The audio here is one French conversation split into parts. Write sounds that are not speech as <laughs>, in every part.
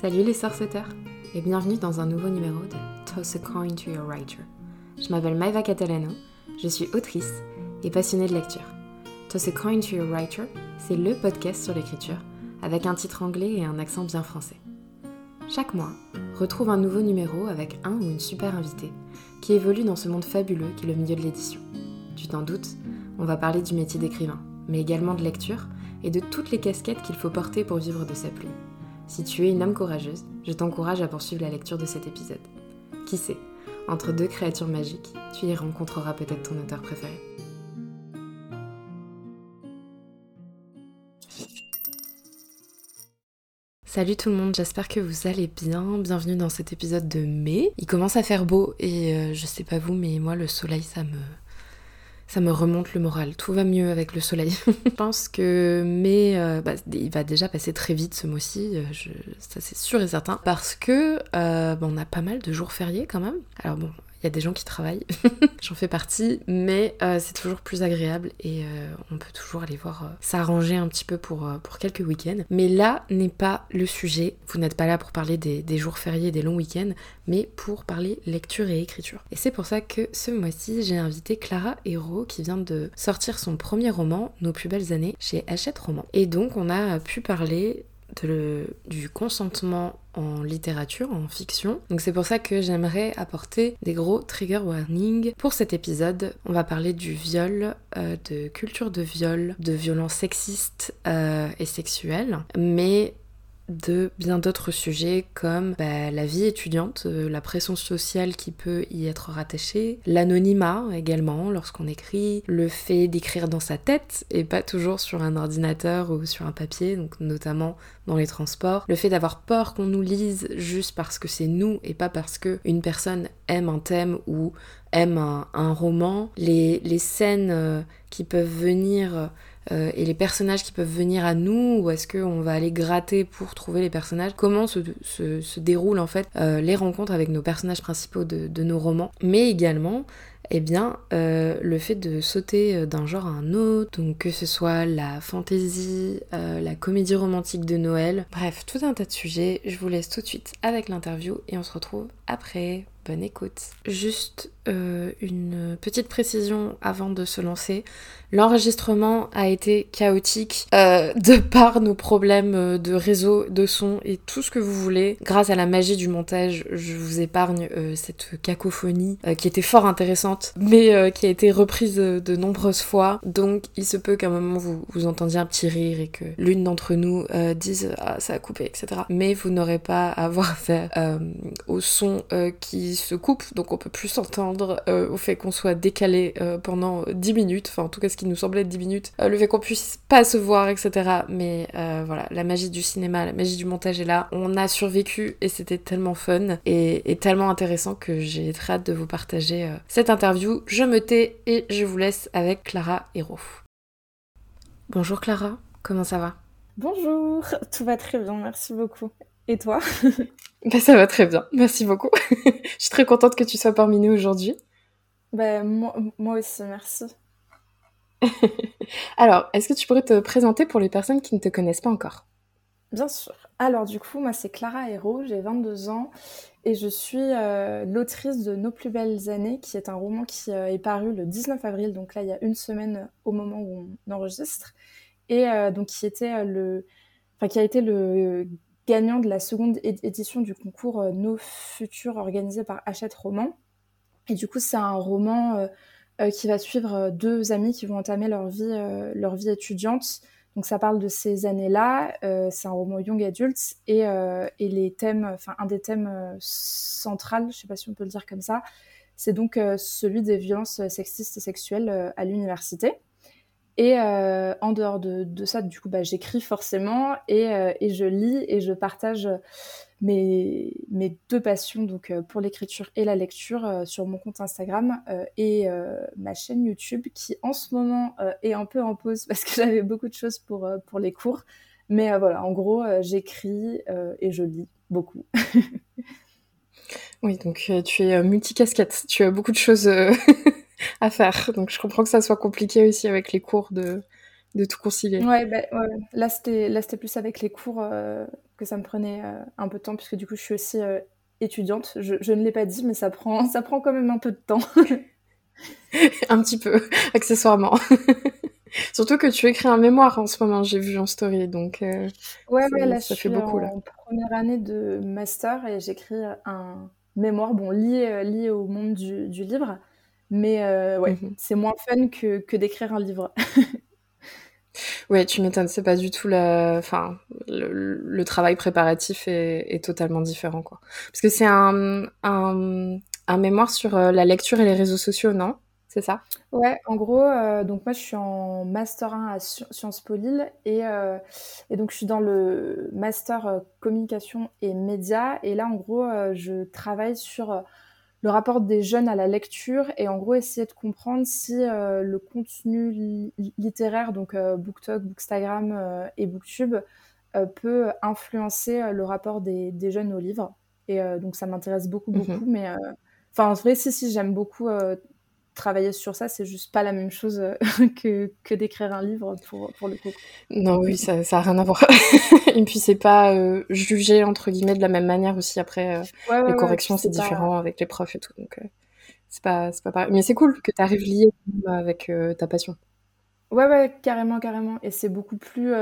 Salut les sorceteurs et bienvenue dans un nouveau numéro de Toss a Coin to Your Writer. Je m'appelle Maeva Catalano, je suis autrice et passionnée de lecture. Toss a Coin to Your Writer, c'est le podcast sur l'écriture avec un titre anglais et un accent bien français. Chaque mois, retrouve un nouveau numéro avec un ou une super invitée qui évolue dans ce monde fabuleux qui est le milieu de l'édition. Tu t'en doutes, on va parler du métier d'écrivain, mais également de lecture et de toutes les casquettes qu'il faut porter pour vivre de sa plume. Si tu es une âme courageuse, je t'encourage à poursuivre la lecture de cet épisode. Qui sait, entre deux créatures magiques, tu y rencontreras peut-être ton auteur préféré. Salut tout le monde, j'espère que vous allez bien. Bienvenue dans cet épisode de mai. Il commence à faire beau et euh, je sais pas vous, mais moi le soleil ça me ça me remonte le moral. Tout va mieux avec le soleil. <laughs> je pense que mai, euh, bah, il va déjà passer très vite ce mois-ci, euh, ça c'est sûr et certain, parce que euh, bah, on a pas mal de jours fériés quand même. Alors bon, il y a des gens qui travaillent, <laughs> j'en fais partie, mais euh, c'est toujours plus agréable et euh, on peut toujours aller voir euh, s'arranger un petit peu pour, quelques week-ends. Mais là n'est pas le sujet, vous n'êtes pas là pour parler des, jours fériés, des longs week-ends, mais pour parler lecture et écriture. Et c'est pour ça que ce mois-ci j'ai invité Clara Hérault qui vient de sortir son premier roman, Nos plus belles années, chez Hachette Roman. Et donc on a pu parler du consentement en littérature, en fiction. Donc c'est pour ça que j'aimerais apporter des gros trigger warnings. Pour cet épisode, on va parler du viol, euh, de culture de viol, de violences sexistes euh, et sexuelles, mais de bien d'autres sujets comme bah, la vie étudiante, euh, la pression sociale qui peut y être rattachée, l'anonymat également lorsqu'on écrit, le fait d'écrire dans sa tête et pas toujours sur un ordinateur ou sur un papier, donc notamment dans les transports, le fait d'avoir peur qu'on nous lise juste parce que c'est nous et pas parce que une personne aime un thème ou aime un, un roman, les, les scènes euh, qui peuvent venir euh, et les personnages qui peuvent venir à nous ou est-ce qu'on va aller gratter pour trouver les personnages? Comment se, déroulent en fait euh, les rencontres avec nos personnages principaux de nos romans? Mais également eh bien, euh, le fait de sauter d'un genre à un autre, donc que ce soit la fantasy, euh, la comédie romantique de Noël, bref, tout un tas de sujets. Je vous laisse tout de suite avec l'interview et on se retrouve après. Bonne écoute. Juste euh, une petite précision avant de se lancer. L'enregistrement a été chaotique euh, de par nos problèmes euh, de réseau, de son et tout ce que vous voulez. Grâce à la magie du montage, je vous épargne euh, cette cacophonie euh, qui était fort intéressante, mais euh, qui a été reprise de nombreuses fois. Donc il se peut qu'à un moment vous, vous entendiez un petit rire et que l'une d'entre nous dise ah ça a coupé, etc. Mais vous n'aurez pas à avoir <laughs> affaire au son qui se coupe, donc on peut plus s'entendre, au fait qu'on soit décalé pendant 10 minutes, enfin en tout cas ce qui nous semblait être 10 minutes, euh, le fait qu'on puisse pas se voir, etc. Mais euh, voilà, la magie du cinéma, la magie du montage est là. On a survécu et c'était tellement fun et, et, tellement intéressant que j'ai très hâte de vous partager euh, cette interview. Je me tais et je vous laisse avec Clara Hérault. Bonjour Clara, comment ça va? Bonjour, tout va très bien, merci beaucoup. Et toi? <laughs> Bah, Ça va très bien, merci beaucoup. <laughs> je suis très contente que tu sois parmi nous aujourd'hui. Moi, moi aussi, merci. <laughs> Alors, est-ce que tu pourrais te présenter pour les personnes qui ne te connaissent pas encore? Bien sûr. Alors du coup, moi c'est Clara Hérault, j'ai 22 ans et je suis euh, l'autrice de Nos plus belles années, qui est un roman qui euh, est paru le 19 avril, donc là il y a une semaine au moment où on enregistre, et euh, donc qui était le, enfin qui a été le gagnant de la seconde édition du concours Nos futurs organisé par Hachette Roman. Et du coup c'est un roman euh, qui va suivre euh, deux amis qui vont entamer leur vie, euh, leur vie étudiante. Donc ça parle de ces années-là. Euh, c'est un roman young adult et, et les thèmes, enfin un des thèmes centrales, je sais pas si on peut le dire comme ça, c'est donc celui des violences sexistes et sexuelles à l'université. Et euh, en dehors de, de, ça, du coup, bah, j'écris forcément et, euh, et, je lis et je partage mes, mes deux passions, donc euh, pour l'écriture et la lecture, sur mon compte Instagram et ma chaîne YouTube, qui en ce moment est un peu en pause <laughs> parce que j'avais beaucoup de choses pour, pour les cours. Mais voilà, en gros, j'écris et je lis beaucoup. <laughs> oui, donc tu es multicasquette, tu as beaucoup de choses <laughs> à faire. Donc je comprends que ça soit compliqué aussi avec les cours de, de tout concilier. Ouais, bah, ouais. là c'était là c'était plus avec les cours euh, que ça me prenait un peu de temps, puisque du coup, je suis aussi étudiante. Je, je ne l'ai pas dit, mais ça prend, <laughs> ça prend quand même un peu de temps. <laughs> un petit peu, <laughs> accessoirement. Surtout que tu écris un mémoire en ce moment, j'ai vu en story, donc euh, ouais, ouais, là, ça je fait suis beaucoup en première année de master et j'écris un mémoire, bon lié euh, lié au monde du, du livre, mais euh, ouais, mhm. c'est moins fun que, que d'écrire un livre. Ouais, tu m'étonnes, c'est pas du tout la, enfin, le, travail préparatif est, totalement différent, quoi. Parce que c'est un, un, un mémoire sur la lecture et les réseaux sociaux, non? C'est ça? Ouais, en gros, euh, donc moi je suis en Master 1 à Sciences Po Lille et, euh, et donc je suis dans le Master euh, Communication et Médias. Et là en gros je travaille sur le rapport des jeunes à la lecture et en gros essayer de comprendre si le contenu littéraire, donc BookTok, Bookstagram et BookTube, peut influencer le rapport des, des, jeunes au livre. Et donc ça m'intéresse beaucoup, beaucoup, mmh mais... Enfin, en vrai, si, si, j'aime beaucoup travailler sur ça, c'est juste pas la même chose euh, <laughs> que, que d'écrire un livre pour, pour le coup. Non, oui, ça, ça a rien à voir. <laughs> Et puis c'est pas euh, jugé entre guillemets de la même manière aussi après euh, les corrections, c'est différent avec les profs et tout. Donc c'est pas c'est pas pareil. Mais c'est cool que tu arrives lié avec ta passion. Ouais ouais, carrément carrément et c'est beaucoup plus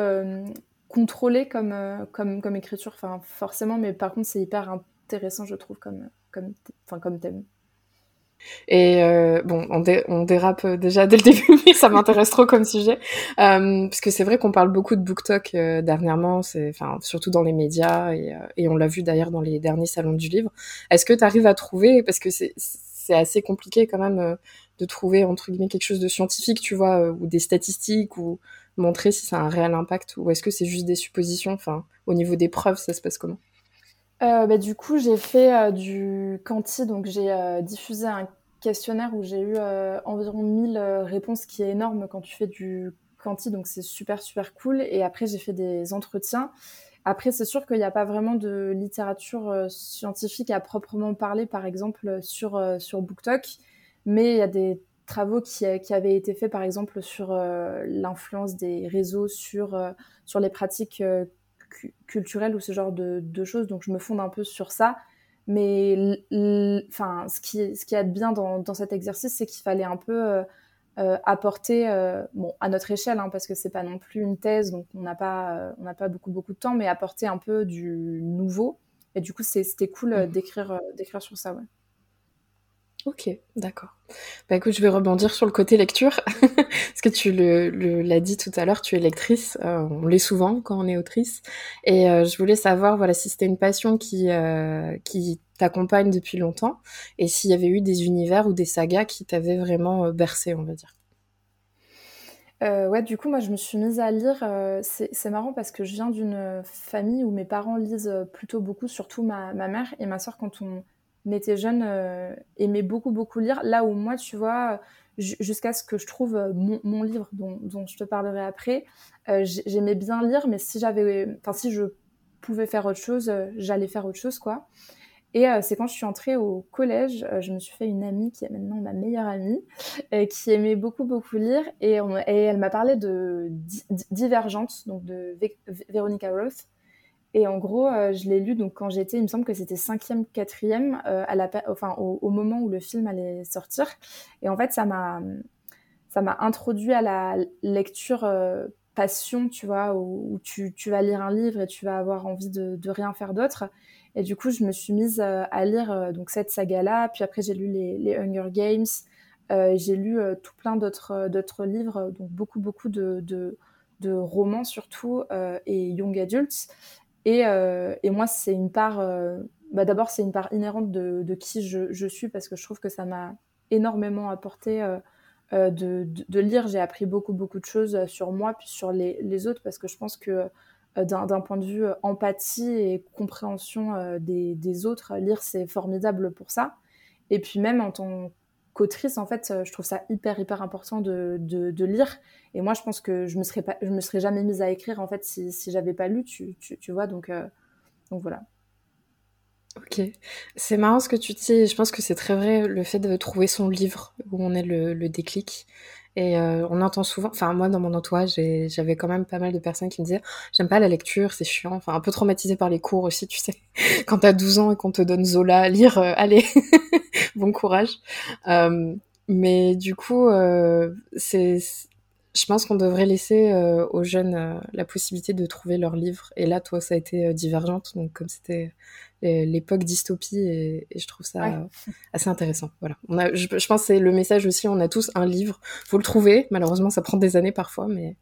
contrôlé comme comme comme écriture enfin forcément mais par contre c'est hyper intéressant je trouve comme comme comme thème. Et euh, bon, on, on, dérape déjà dès le <laughs> début, mais ça m'intéresse trop comme sujet, euh, parce que c'est vrai qu'on parle beaucoup de BookTok euh, dernièrement, enfin, surtout dans les médias, et, euh, et on l'a vu d'ailleurs dans les derniers salons du livre. Est-ce que tu arrives à trouver, parce que c'est, c'est assez compliqué quand même euh, de trouver entre guillemets quelque chose de scientifique, tu vois, ou des statistiques, ou montrer si ça a un réel impact, ou est-ce que c'est juste des suppositions, enfin, au niveau des preuves, ça se passe comment? Euh, bah, du coup, j'ai fait euh, du Quanti, donc j'ai euh, diffusé un questionnaire où j'ai eu environ 1000 réponses, qui est énorme quand tu fais du Quanti, donc c'est super super cool. Et après, j'ai fait des entretiens. Après, c'est sûr qu'il n'y a pas vraiment de littérature scientifique à proprement parler, par exemple sur sur BookTok, mais il y a des travaux qui, qui, avaient été faits, par exemple, sur l'influence des réseaux sur, sur les pratiques culturel ou ce genre de, choses. Donc, je me fonde un peu sur ça. Mais enfin, ce qui, ce qui est bien dans, dans cet exercice, c'est qu'il fallait un peu euh, euh, apporter, euh, bon, à notre échelle, hein, parce que c'est pas non plus une thèse, donc on n'a pas, on n'a pas beaucoup beaucoup de temps, mais apporter un peu du nouveau. Et du coup, c'était cool mmh. d'écrire, d'écrire sur ça, ouais. Ok, d'accord. Bah écoute, je vais rebondir sur le côté lecture, <laughs> parce que tu l'as dit tout à l'heure, tu es lectrice, euh, on l'est souvent quand on est autrice, et euh, je voulais savoir voilà si c'était une passion qui euh, qui t'accompagne depuis longtemps, et s'il y avait eu des univers ou des sagas qui t'avaient vraiment bercé, on va dire. ouais, du coup, moi, je me suis mise à lire. c'est marrant parce que je viens d'une famille où mes parents lisent plutôt beaucoup, surtout ma mère et ma soeur quand on était jeune, euh, aimait beaucoup, beaucoup lire. Là où moi, tu vois, jusqu'à ce que je trouve euh, mon, livre dont, dont, je te parlerai après, euh, j'aimais bien lire, mais si j'avais, enfin, si je pouvais faire autre chose, j'allais faire autre chose, quoi. Et c'est quand je suis entrée au collège, je me suis fait une amie qui est maintenant ma meilleure amie, qui aimait beaucoup beaucoup lire, et, elle m'a parlé de Divergente, donc de Veronica Roth, et en gros, euh, je l'ai lu donc quand j'étais, il me semble que c'était cinquième, quatrième, euh, à la, enfin au, moment où le film allait sortir. Et en fait, ça m'a, introduit à la lecture euh, passion, tu vois, où, tu, tu, vas lire un livre et tu vas avoir envie de, rien faire d'autre. Et du coup, je me suis mise à lire donc cette saga-là. Puis après, j'ai lu les, Hunger Games. j'ai lu tout plein d'autres livres, donc beaucoup beaucoup de, de, de romans surtout et young adults. Et, euh, et moi, c'est une part, euh, bah d'abord, c'est une part inhérente de, qui je, suis parce que je trouve que ça m'a énormément apporté euh, de, lire. J'ai appris beaucoup, beaucoup de choses sur moi puis sur les, les autres parce que je pense que d'un point de vue empathie et compréhension des, des autres, lire, c'est formidable pour ça. Et puis même en tant qu'autrice, en fait, je trouve ça hyper, hyper important de, de, lire. Et moi, je pense que je me serais me serais jamais mise à écrire en fait si, si j'avais pas lu, tu, tu, tu vois. Donc, euh, donc voilà. Ok, c'est marrant ce que tu dis. Je pense que c'est très vrai le fait de trouver son livre où on est le, le déclic. Et euh, on entend souvent, enfin moi dans mon entourage, j'avais quand même pas mal de personnes qui me disaient j'aime pas la lecture, c'est chiant, enfin un peu traumatisé par les cours aussi, tu sais. <laughs> Quand t'as 12 ans et qu'on te donne Zola à lire, euh, allez, <laughs> bon courage. Euh, mais du coup, euh, c'est, je pense qu'on devrait laisser aux jeunes la possibilité de trouver leur livre. Et là, toi, ça a été divergente, donc comme c'était l'époque dystopie et, je trouve ça <laughs> assez intéressant. Voilà. On a, je, pense que c'est le message aussi, on a tous un livre, faut le trouver. Malheureusement, ça prend des années parfois, mais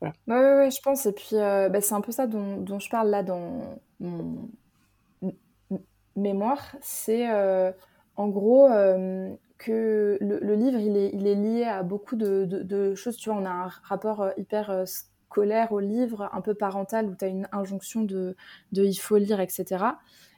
voilà. Ouais, ouais, je pense. Et puis, euh, bah, c'est un peu ça dont, je parle là dans mon mémoire. C'est euh, en gros euh, que le, livre, il est, il est lié à beaucoup de, de, choses. Tu vois, on a un rapport hyper scolaire au livre, un peu parental, où tu as une injonction de, de il faut lire, etc.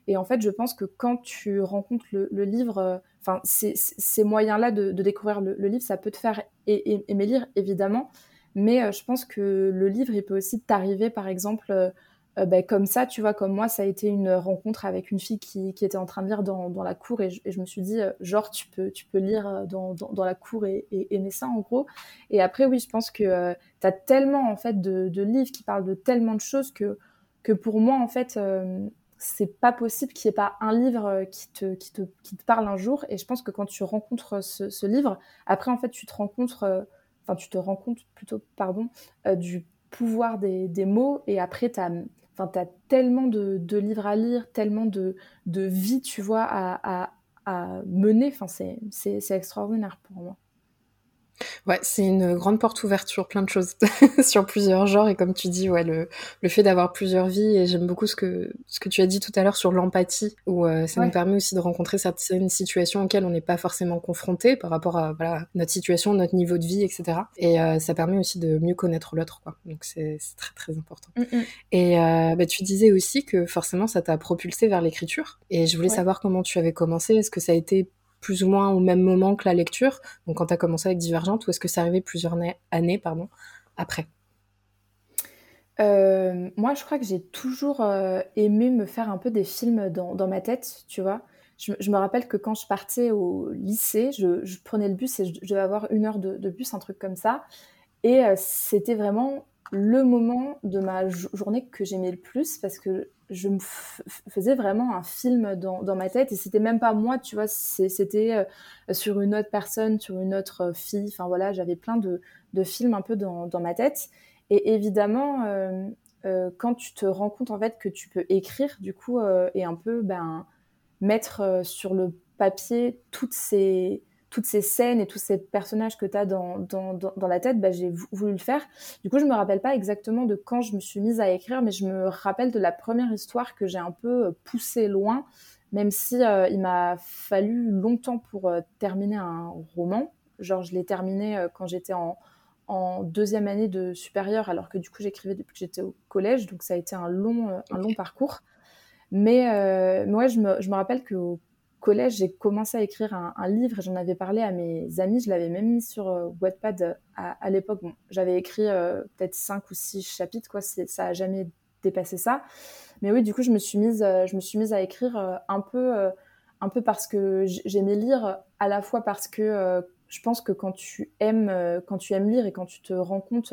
Et en fait, je pense que quand tu rencontres le, livre, euh, enfin, ces, moyens-là de, découvrir le, livre, ça peut te faire aimer lire, évidemment. Mais euh, je pense que le livre, il peut aussi t'arriver, par exemple, euh, ben, comme ça, tu vois, comme moi, ça a été une rencontre avec une fille qui, était en train de lire dans, la cour et je, me suis dit, genre, tu peux, tu peux lire dans, la cour et, aimer ça, en gros. Et après, oui, je pense que tu as tellement, en fait, de, de, livres qui parlent de tellement de choses que, que pour moi, en fait, c'est pas possible qu'il n'y ait pas un livre euh, qui te, qui, te, qui te parle un jour. Et je pense que quand tu rencontres ce, livre, après, en fait, tu te rencontres, euh, enfin, tu te rends compte plutôt, pardon, euh, du pouvoir des, des, mots. Et après, tu as, as, tellement de, livres à lire, tellement de, de vie, tu vois, à mener. Enfin, c'est extraordinaire pour moi. Ouais, c'est une grande porte ouverte sur plein de choses, <laughs> sur plusieurs genres. Et comme tu dis, ouais, le, le fait d'avoir plusieurs vies. Et j'aime beaucoup ce que, ce que tu as dit tout à l'heure sur l'empathie, où euh, ça nous permet aussi de rencontrer certaines situations auxquelles on n'est pas forcément confronté par rapport à voilà, notre situation, notre niveau de vie, etc. Et euh, ça permet aussi de mieux connaître l'autre. Quoi. Donc c'est très très important. Mm, mm. Et euh, bah, tu disais aussi que forcément ça t'a propulsé vers l'écriture. Et je voulais savoir comment tu avais commencé. Est-ce que ça a été plus ou moins au même moment que la lecture Donc quand tu as commencé avec Divergente, ou est-ce que c'est arrivé plusieurs années pardon, après? Euh, moi, je crois que j'ai toujours euh, aimé me faire un peu des films dans, ma tête, tu vois. Je, me rappelle que quand je partais au lycée, je, prenais le bus et je, devais avoir une heure de, bus, un truc comme ça. Et euh, c'était vraiment le moment de ma journée que j'aimais le plus parce que je me faisais vraiment un film dans, dans ma tête et c'était même pas moi, tu vois, c'était euh, sur une autre personne, sur une autre euh, fille. Enfin voilà, j'avais plein de, de, films un peu dans, dans, ma tête. Et évidemment, euh, quand tu te rends compte en fait que tu peux écrire, du coup, et un peu ben, mettre sur le papier toutes ces toutes ces scènes et tous ces personnages que tu as dans, dans, dans, la tête, bah, j'ai voulu le faire. Du coup, je me rappelle pas exactement de quand je me suis mise à écrire, mais je me rappelle de la première histoire que j'ai un peu euh, poussée loin, même si euh, il m'a fallu longtemps pour euh, terminer un roman. Genre, je l'ai terminé quand j'étais en, en, deuxième année de supérieur, alors que du coup, j'écrivais depuis que j'étais au collège, donc ça a été un long, un long parcours. Mais moi, je me, je me rappelle qu'au collège, j'ai commencé à écrire un, livre. J'en avais parlé à mes amis. Je l'avais même mis sur euh, Wattpad euh, à, l'époque. Bon, j'avais écrit euh, peut-être cinq ou six chapitres. Quoi. Ça a jamais dépassé ça. Mais oui, du coup, je me suis mise, je me suis mise à écrire un peu, un peu parce que j'aimais lire, à la fois parce que je pense que quand tu aimes, quand tu aimes lire et quand tu te rends compte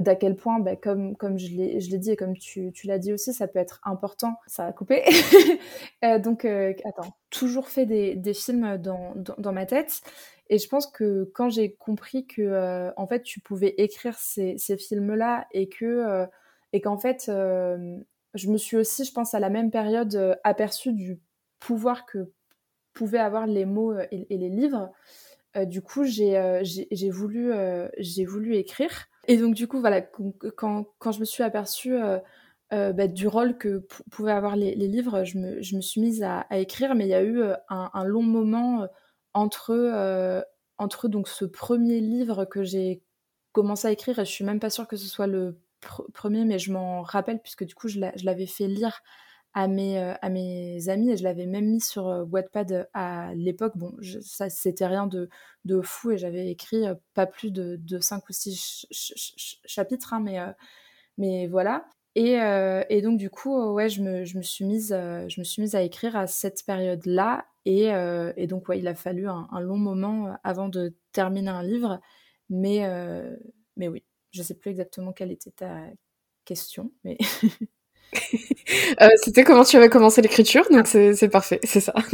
d'à quel point, bah, comme, comme je l'ai dit et comme tu, tu l'as dit aussi, ça peut être important. Ça a coupé. <laughs> euh, donc, euh, attends, toujours fait des, des films dans, dans, ma tête. Et je pense que quand j'ai compris que, euh, en fait, tu pouvais écrire ces, ces films-là et que, et qu'en fait, je me suis aussi, je pense, à la même période aperçue du pouvoir que pouvaient avoir les mots et, et les livres. du coup, j'ai voulu, j'ai voulu écrire. Et donc, du coup, voilà, quand, je me suis aperçue euh, euh, bah, du rôle que pouvaient avoir les, livres, je me, suis mise à, écrire, mais il y a eu euh, un, un long moment entre, entre donc, ce premier livre que j'ai commencé à écrire, et je suis même pas sûre que ce soit le premier, mais je m'en rappelle, puisque du coup, je l'avais fait lire à mes, euh, à mes amis et je l'avais même mis sur euh, Wattpad à l'époque. Bon, ça c'était rien de, de, fou et j'avais écrit euh, pas plus de, de 5 ou 6 chapitres, hein, mais, mais voilà. Et, et, donc du coup, ouais, je me, je me, suis mise, je me suis mise à écrire à cette période-là et, et, donc ouais, il a fallu un, long moment avant de terminer un livre. Mais, mais oui, je sais plus exactement quelle était ta question, mais. <laughs> <laughs> C'était comment tu avais commencé l'écriture, donc c'est parfait, c'est ça. <laughs>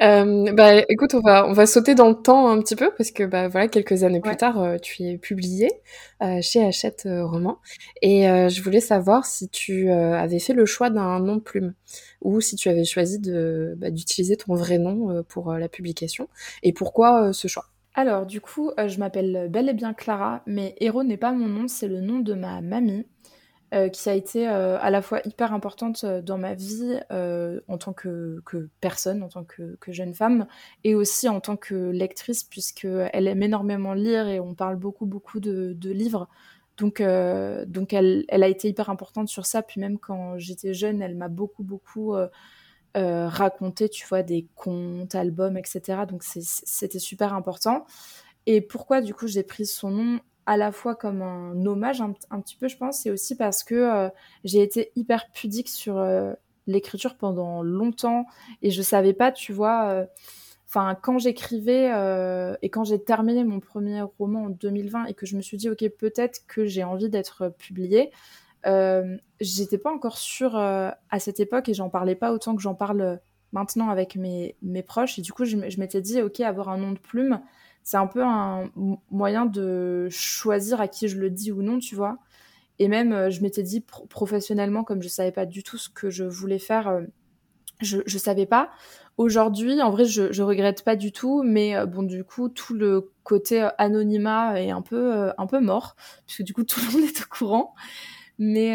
Euh, bah, écoute, on va, on va sauter dans le temps un petit peu parce que bah, voilà, quelques années plus tard, euh, tu es publié euh, chez Hachette Roman. Et je voulais savoir si tu avais fait le choix d'un nom de plume ou si tu avais choisi bah, d'utiliser ton vrai nom pour la publication et pourquoi ce choix? Alors, du coup, je m'appelle bel et bien Clara, mais Héros n'est pas mon nom, c'est le nom de ma mamie. Euh, qui a été euh, à la fois hyper importante euh, dans ma vie en tant que, personne, en tant que, jeune femme, et aussi en tant que lectrice, puisqu'elle aime énormément lire et on parle beaucoup, beaucoup de, livres. Donc, donc elle, elle, a été hyper importante sur ça. Puis même quand j'étais jeune, elle m'a beaucoup, beaucoup raconté, tu vois, des contes, albums, etc. Donc c'était super important. Et pourquoi, du coup, j'ai pris son nom? À la fois comme un hommage un, petit peu, je pense, et aussi parce que euh, j'ai été hyper pudique sur euh, l'écriture pendant longtemps et je savais pas, tu vois. Euh, enfin, quand j'écrivais et quand j'ai terminé mon premier roman en 2020 et que je me suis dit, ok, peut-être que j'ai envie d'être publiée, j'étais pas encore sûre à cette époque et j'en parlais pas autant que j'en parle maintenant avec mes, mes proches. Et du coup, je, je m'étais dit, ok, avoir un nom de plume, c'est un peu un moyen de choisir à qui je le dis ou non, tu vois. Et même, euh, je m'étais dit professionnellement, comme je savais pas du tout ce que je voulais faire, euh, je, je savais pas. Aujourd'hui, en vrai, je, regrette pas du tout, mais euh, bon, du coup, tout le côté anonymat est un peu, un peu mort, puisque du coup, <laughs> tout le monde est au courant. Mais,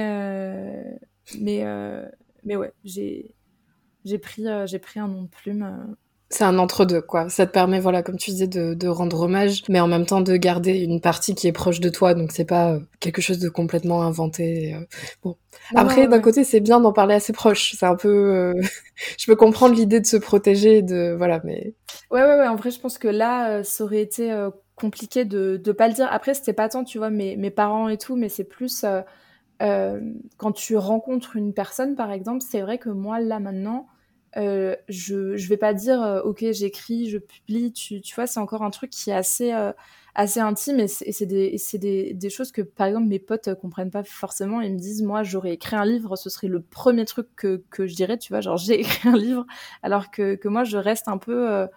mais, mais ouais, j'ai, j'ai pris, j'ai pris un nom de plume c'est un entre-deux, quoi. Ça te permet, voilà, comme tu disais, de, rendre hommage, mais en même temps de garder une partie qui est proche de toi, donc c'est pas euh, quelque chose de complètement inventé. Euh. Bon. Après, d'un côté, c'est bien d'en parler à ses proches. C'est un peu... Euh, <laughs> je peux comprendre l'idée de se protéger, de... Voilà, mais... Ouais, ouais, ouais. En vrai, je pense que là, ça aurait été compliqué de ne pas le dire. Après, c'était pas tant, tu vois, mes, mes parents et tout, mais c'est plus... quand tu rencontres une personne, par exemple, c'est vrai que moi, là, maintenant euh, je je vais pas dire euh, ok j'écris je publie tu, tu vois c'est encore un truc qui est assez euh, assez intime et c'est des des, des choses que par exemple mes potes comprennent pas forcément. Ils me disent moi j'aurais écrit un livre ce serait le premier truc que que je dirais tu vois genre j'ai <laughs> écrit un livre alors que que moi je reste un peu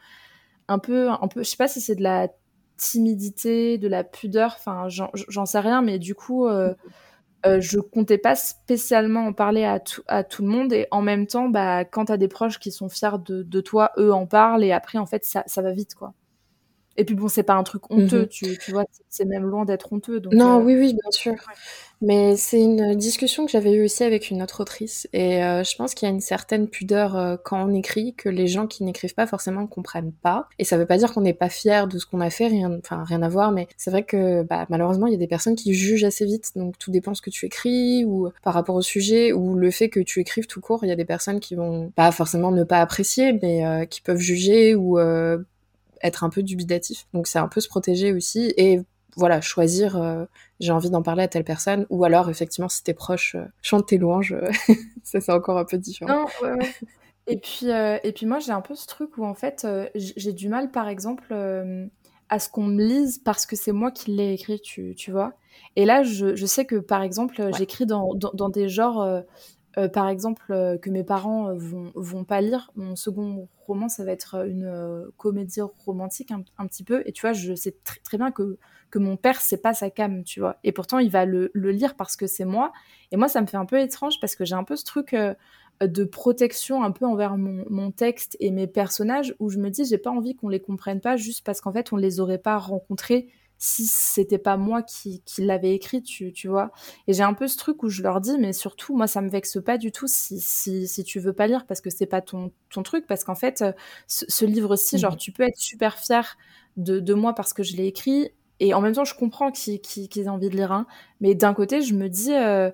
un peu je sais pas si c'est de la timidité de la pudeur enfin j'en sais rien mais du coup euh, je comptais pas spécialement en parler à, à tout le monde et en même temps, bah, quand t'as des proches qui sont fiers de, de, toi, eux en parlent et après, en fait, ça, ça va vite, quoi. Et puis bon, c'est pas un truc honteux, mhm. tu, tu, vois, c'est même loin d'être honteux. Donc, non, euh, oui, oui, bien sûr. Mais c'est une discussion que j'avais eue aussi avec une autre autrice. Et euh, je pense qu'il y a une certaine pudeur euh, quand on écrit que les gens qui n'écrivent pas forcément ne comprennent pas. Et ça veut pas dire qu'on n'est pas fier de ce qu'on a fait, rien, enfin rien à voir. Mais c'est vrai que bah, malheureusement, il y a des personnes qui jugent assez vite. Donc tout dépend ce que tu écris ou par rapport au sujet ou le fait que tu écrives tout court. Il y a des personnes qui vont pas forcément ne pas apprécier, mais qui peuvent juger ou être un peu dubitatif. Donc c'est un peu se protéger aussi et voilà, choisir, euh, j'ai envie d'en parler à telle personne, ou alors effectivement, si t'es proche, euh, chante tes louanges, euh, <laughs> ça c'est encore un peu différent. Non, ouais, Et puis, et puis moi, j'ai un peu ce truc où en fait, j'ai du mal, par exemple, à ce qu'on me lise parce que c'est moi qui l'ai écrit, tu, tu, vois. Et là, je, je, sais que, par exemple, j'écris dans, dans, dans, des genres euh, par exemple, euh, que mes parents euh, vont, vont pas lire. Mon second roman, ça va être une comédie romantique un, petit peu. Et tu vois, je sais très bien que, que mon père, c'est pas sa cam, tu vois. Et pourtant, il va le, le lire parce que c'est moi. Et moi, ça me fait un peu étrange parce que j'ai un peu ce truc de protection un peu envers mon, mon, texte et mes personnages où je me dis, j'ai pas envie qu'on les comprenne pas juste parce qu'en fait, on les aurait pas rencontrés si c'était pas moi qui, qui l'avais écrit, tu, tu vois. Et j'ai un peu ce truc où je leur dis, mais surtout, moi, ça me vexe pas du tout si, si, si tu veux pas lire parce que c'est pas ton, ton truc. Parce qu'en fait, euh, ce, livre-ci, genre, mhm. tu peux être super fier de, de moi parce que je l'ai écrit. Et en même temps, je comprends qu'ils aient envie de lire un. Mais d'un côté, je me dis, euh,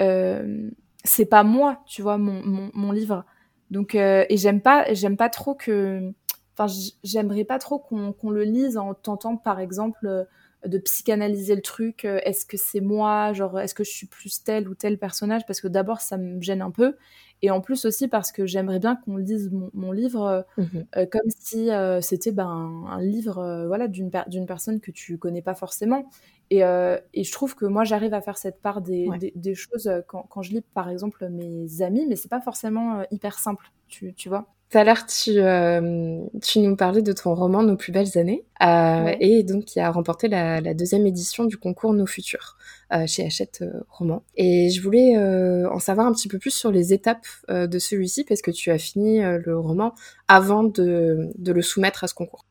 euh, c'est pas moi, tu vois, mon, mon, mon livre. Donc, euh, et j'aime pas, j'aime pas trop que Enfin, j'aimerais pas trop qu'on le lise en tentant, par exemple, de psychanalyser le truc. Est-ce que c'est moi Genre, est-ce que je suis plus tel ou tel personnage Parce que d'abord, ça me gêne un peu. Et en plus aussi parce que j'aimerais bien qu'on lise mon, livre mmh comme si c'était ben, un livre voilà, d'une personne que tu connais pas forcément. Et, et je trouve que moi, j'arrive à faire cette part des, des, choses quand, quand, je lis, par exemple, mes amis, mais c'est pas forcément hyper simple, tu, tu vois. Tout à l'heure, tu, euh, tu nous parlais de ton roman Nos plus belles années, euh, et donc qui a remporté la, la, deuxième édition du concours Nos futurs euh, chez Hachette Roman. Et je voulais en savoir un petit peu plus sur les étapes de celui-ci, parce que tu as fini le roman avant de, de, le soumettre à ce concours.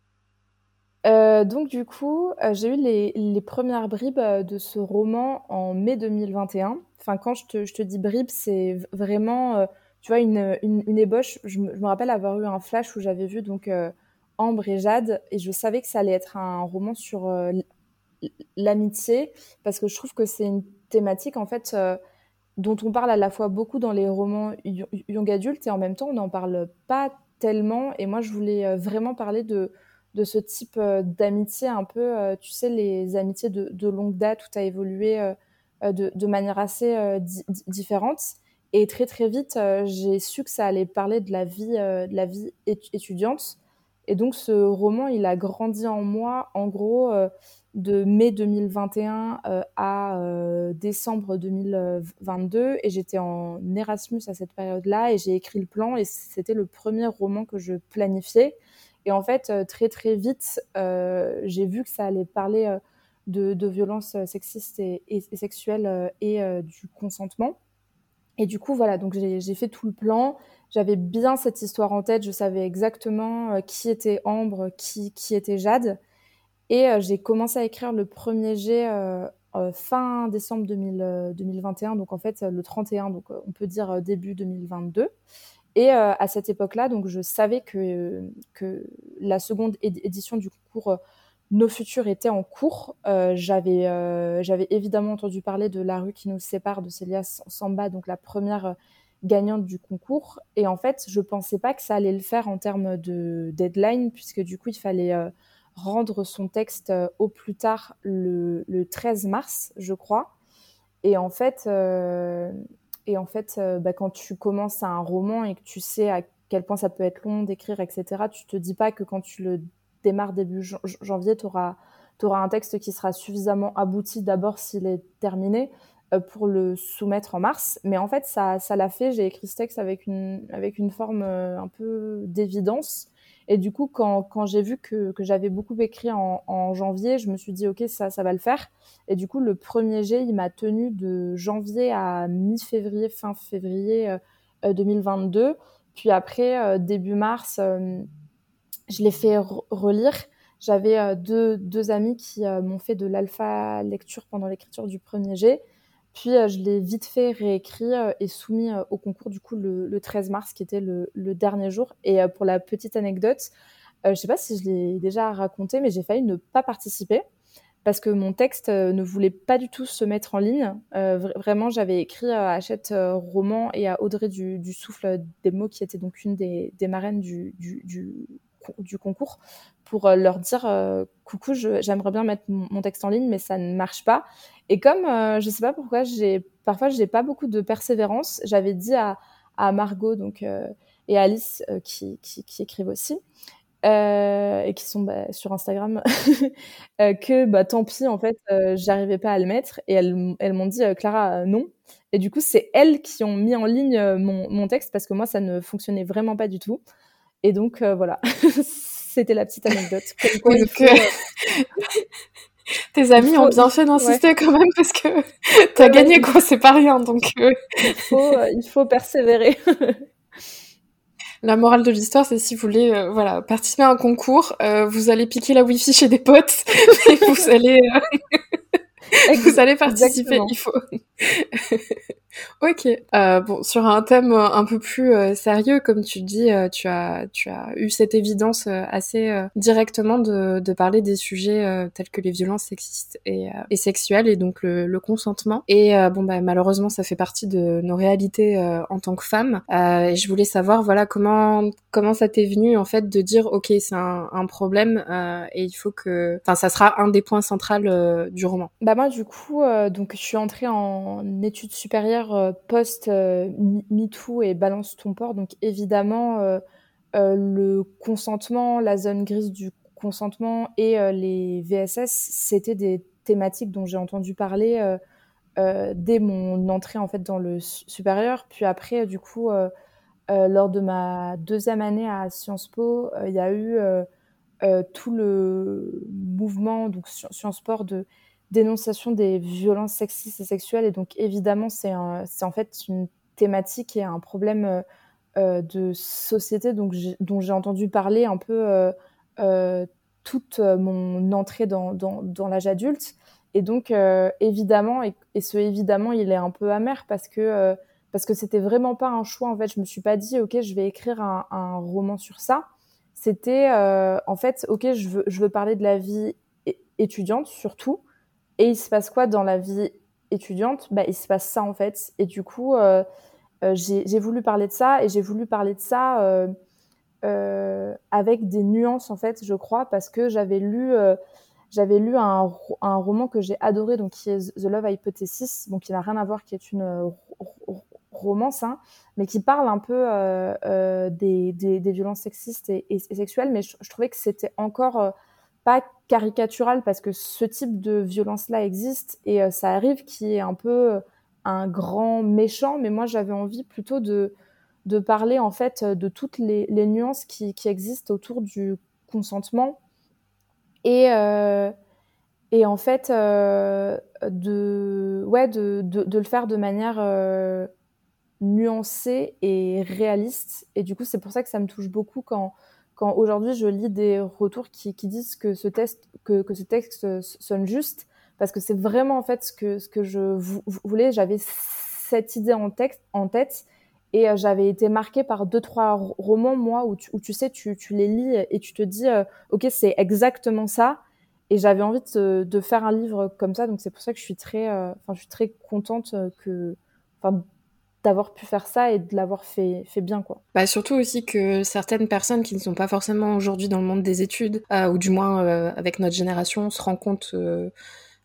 donc du coup, j'ai eu les, les, premières bribes de ce roman en mai 2021. Enfin, quand je te, je te dis bribes, c'est vraiment tu vois, une, une, ébauche. Je me, rappelle avoir eu un flash où j'avais vu donc euh, Ambre et Jade, et je savais que ça allait être un roman sur euh, l'amitié, parce que je trouve que c'est une thématique en fait euh, dont on parle à la fois beaucoup dans les romans young adultes et en même temps on n'en parle pas tellement. Et moi, je voulais vraiment parler de de ce type d'amitié un peu, tu sais, les amitiés de, longue date où tu as évolué de, manière assez différente. Et très très vite, euh, j'ai su que ça allait parler de la vie, euh, de la vie étudiante. Et donc ce roman, il a grandi en moi, en gros, euh, de mai 2021 à décembre 2022. Et j'étais en Erasmus à cette période-là et j'ai écrit le plan et c'était le premier roman que je planifiais. Et en fait, très très vite, j'ai vu que ça allait parler de, de violences sexistes et, et sexuelles et du consentement. Et du coup, voilà, donc j'ai fait tout le plan. J'avais bien cette histoire en tête. Je savais exactement euh, qui était Ambre, qui, qui était Jade. Et euh, j'ai commencé à écrire le premier jet euh, fin décembre 2021, donc en fait le 31, donc on peut dire début 2022. Et à cette époque-là, donc je savais que, que la seconde édition du concours nos futurs étaient en cours. Euh, j'avais, euh, j'avais évidemment entendu parler de La rue qui nous sépare de Célia Samba, donc la première euh, gagnante du concours. Et en fait, je pensais pas que ça allait le faire en termes de deadline, puisque du coup, il fallait rendre son texte au plus tard le, 13 mars, je crois. Et en fait, et en fait bah, quand tu commences un roman et que tu sais à quel point ça peut être long d'écrire, etc., tu te dis pas que quand tu le démarre début janvier, tu auras, un texte qui sera suffisamment abouti d'abord s'il est terminé euh, pour le soumettre en mars. Mais en fait, ça, ça l'a fait. J'ai écrit ce texte avec une, avec une forme euh, un peu d'évidence. Et du coup, quand, quand j'ai vu que, que j'avais beaucoup écrit en, en, janvier, je me suis dit, OK, ça, ça va le faire. Et du coup, le premier jet, il m'a tenu de janvier à mi-février, fin février 2022. Euh, Puis après, début mars, je l'ai fait relire. J'avais euh, deux, deux, amis qui euh, m'ont fait de l'alpha lecture pendant l'écriture du premier jet. Puis euh, je l'ai vite fait réécrit et soumis au concours du coup le, 13 mars, qui était le, dernier jour. Et pour la petite anecdote, je ne sais pas si je l'ai déjà raconté, mais j'ai failli ne pas participer parce que mon texte ne voulait pas du tout se mettre en ligne. vraiment, j'avais écrit à Hachette Roman et à Audrey du, du, Souffle des mots, qui était donc une des, des marraines du, du concours pour euh, leur dire euh, coucou, j'aimerais bien mettre mon, texte en ligne, mais ça ne marche pas. Et comme euh, je sais pas pourquoi, j'ai parfois j'ai pas beaucoup de persévérance, j'avais dit à, Margot donc et Alice qui, qui, qui, écrivent aussi. et qui sont bah, sur Instagram, <laughs> que bah, tant pis, en fait, j'arrivais pas à le mettre. Et elles, elles m'ont dit, Clara, non. Et du coup, c'est elles qui ont mis en ligne mon, mon, texte parce que moi, ça ne fonctionnait vraiment pas du tout. Et donc, euh, voilà, <laughs> c'était la petite anecdote. <laughs> Euh, <laughs> tes amis ont bien fait d'insister quand même parce que t'as gagné quoi, c'est pas rien. Donc, euh. il, faut, il faut persévérer. La morale de l'histoire, c'est si vous voulez voilà, participer à un concours, vous allez piquer la wifi chez des potes et vous allez, <laughs> vous allez participer. Il faut. <laughs> Ok. Euh, bon, sur un thème euh, un peu plus euh, sérieux, comme tu dis, euh, tu as tu as eu cette évidence assez directement de, de parler des sujets tels que les violences sexistes et, et sexuelles et donc le, le consentement. Et bon, bah, malheureusement, ça fait partie de nos réalités en tant que femmes. et je voulais savoir, voilà, comment comment ça t'est venu en fait de dire, ok, c'est un, un, problème et il faut que, enfin, ça sera un des points centraux du roman. Bah moi, du coup, donc je suis entrée en études supérieures euh, post euh, et Balance ton port. Donc évidemment, euh, le consentement, la zone grise du consentement et les VSS, c'était des thématiques dont j'ai entendu parler dès mon entrée en fait dans le supérieur. Puis après, du coup, lors de ma deuxième année à Sciences Po, il y a eu tout le mouvement donc Sciences Po de dénonciation des violences sexistes et sexuelles. Et donc, évidemment, c'est en fait une thématique et un problème euh, euh, de société donc dont j'ai entendu parler un peu euh, toute mon entrée dans, dans, l'âge adulte. Et donc, évidemment, et, ce évidemment, il est un peu amer parce que parce que c'était vraiment pas un choix. En fait, je me suis pas dit, ok, je vais écrire un, un roman sur ça. C'était, en fait, ok, je veux, je veux parler de la vie étudiante surtout, et il se passe quoi dans la vie étudiante? Bah, Il se passe ça en fait. Et du coup, euh, euh, j'ai voulu parler de ça et j'ai voulu parler de ça euh, avec des nuances en fait, je crois, parce que j'avais lu, j'avais lu un, roman que j'ai adoré, donc qui est The Love Hypothesis, bon, qui n'a rien à voir, qui est une romance, hein, mais qui parle un peu des, violences sexistes et, sexuelles. Mais je trouvais que c'était encore pas caricatural parce que ce type de violence-là existe et euh, ça arrive qui est un peu euh, un grand méchant, mais moi j'avais envie plutôt de, de parler en fait de toutes les, nuances qui, qui, existent autour du consentement et, euh, et en fait euh, de, ouais, de, de, le faire de manière euh, nuancée et réaliste. Et du coup c'est pour ça que ça me touche beaucoup quand aujourd'hui je lis des retours qui, disent que ce, que, que, texte sonne juste, parce que c'est vraiment en fait ce que, que je voulais. J'avais cette idée en, texte, en tête et euh, j'avais été marquée par deux, trois romans, moi, où tu, sais, tu, les lis et tu te dis, euh, OK, c'est exactement ça. Et j'avais envie de, faire un livre comme ça, donc c'est pour ça que je suis très, euh, je suis très contente que, enfin, d'avoir pu faire ça et de l'avoir fait, fait bien quoi. Bah surtout aussi que certaines personnes qui ne sont pas forcément aujourd'hui dans le monde des études euh, ou du moins euh, avec notre génération se rendent compte euh...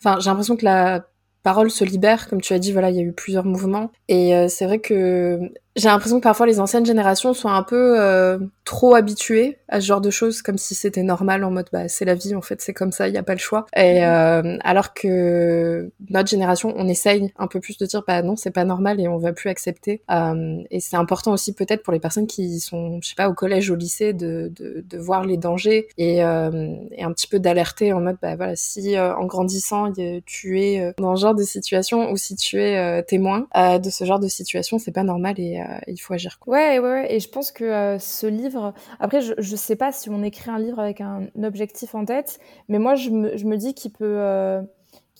enfin j'ai l'impression que la parole se libère comme tu as dit voilà il y a eu plusieurs mouvements et c'est vrai que j'ai l'impression que parfois les anciennes générations sont un peu euh, trop habituées à ce genre de choses, comme si c'était normal, en mode bah c'est la vie, en fait c'est comme ça, il n'y a pas le choix. Et euh, alors que notre génération, on essaye un peu plus de dire bah non c'est pas normal et on va plus accepter. Euh, et c'est important aussi peut-être pour les personnes qui sont, je sais pas, au collège, au lycée, de, de, de voir les dangers et, euh, et un petit peu d'alerter en mode bah voilà si euh, en grandissant tu es dans ce genre de situation ou si tu es témoin de ce genre de situation, c'est pas normal et euh, il faut agir. Quoi. Ouais, ouais, et je pense que euh, ce livre, après, je, je sais pas si on écrit un livre avec un objectif en tête, mais moi, je me, je me dis qu'il peut, euh,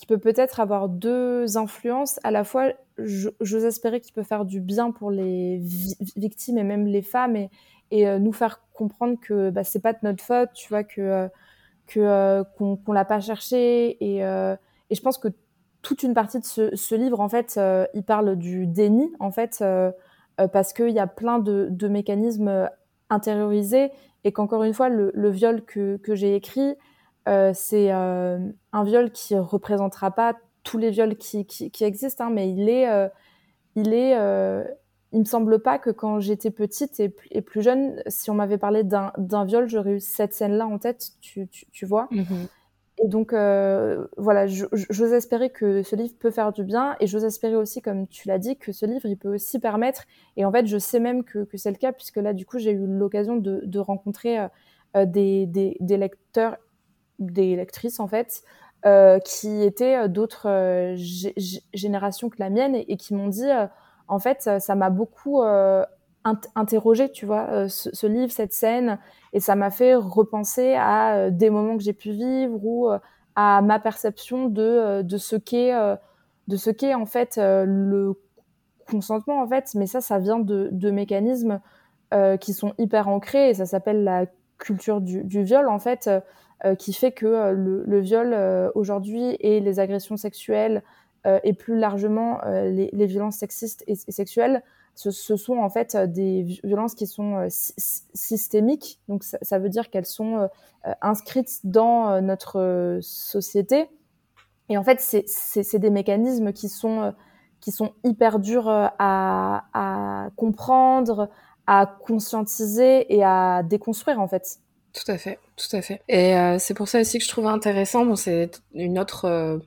peut peut-être avoir deux influences. À la fois, j'ose espérer qu'il peut faire du bien pour les victimes et même les femmes et, et nous faire comprendre que bah, c'est pas de notre faute, tu vois, que que qu'on qu l'a pas cherché et, et je pense que toute une partie de ce, ce livre, en fait, il parle du déni, en fait, euh, parce qu'il y a plein de, mécanismes euh, intériorisés et qu'encore une fois, le, viol que, que j'ai écrit, euh, c'est euh, un viol qui représentera pas tous les viols qui, qui, existent, hein, mais il est, euh, il est, euh, il me semble pas que quand j'étais petite et, plus jeune, si on m'avait parlé d'un viol, j'aurais eu cette scène-là en tête, tu, tu, vois. Mm -hmm. Et donc, euh, voilà, j'ose espérer que ce livre peut faire du bien et j'ose espérer aussi, comme tu l'as dit, que ce livre, il peut aussi permettre, et en fait, je sais même que, c'est le cas, puisque là, du coup, j'ai eu l'occasion de, rencontrer euh, des, des, lecteurs, des lectrices, en fait, euh, qui étaient d'autres euh, générations que la mienne et, qui m'ont dit, euh, en fait, ça m'a beaucoup euh, interrogé, tu vois, ce, ce, livre, cette scène, et ça m'a fait repenser à euh, des moments que j'ai pu vivre ou euh, à ma perception de, euh, de ce qu'est en fait le consentement en fait, mais ça, ça vient de, de mécanismes qui sont hyper ancrés. Et ça s'appelle la culture du, du, viol en fait, qui fait que le, viol aujourd'hui et les agressions sexuelles et plus largement les, violences sexistes et sexuelles ce, sont en fait des violences qui sont systémiques, donc ça, veut dire qu'elles sont inscrites dans notre société et en fait, c'est des mécanismes qui sont, euh, qui sont hyper durs euh, à, comprendre, à conscientiser et à déconstruire, en fait. Tout à fait, tout à fait. Et euh, c'est pour ça aussi que je trouve intéressant, bon, c'est une autre euh,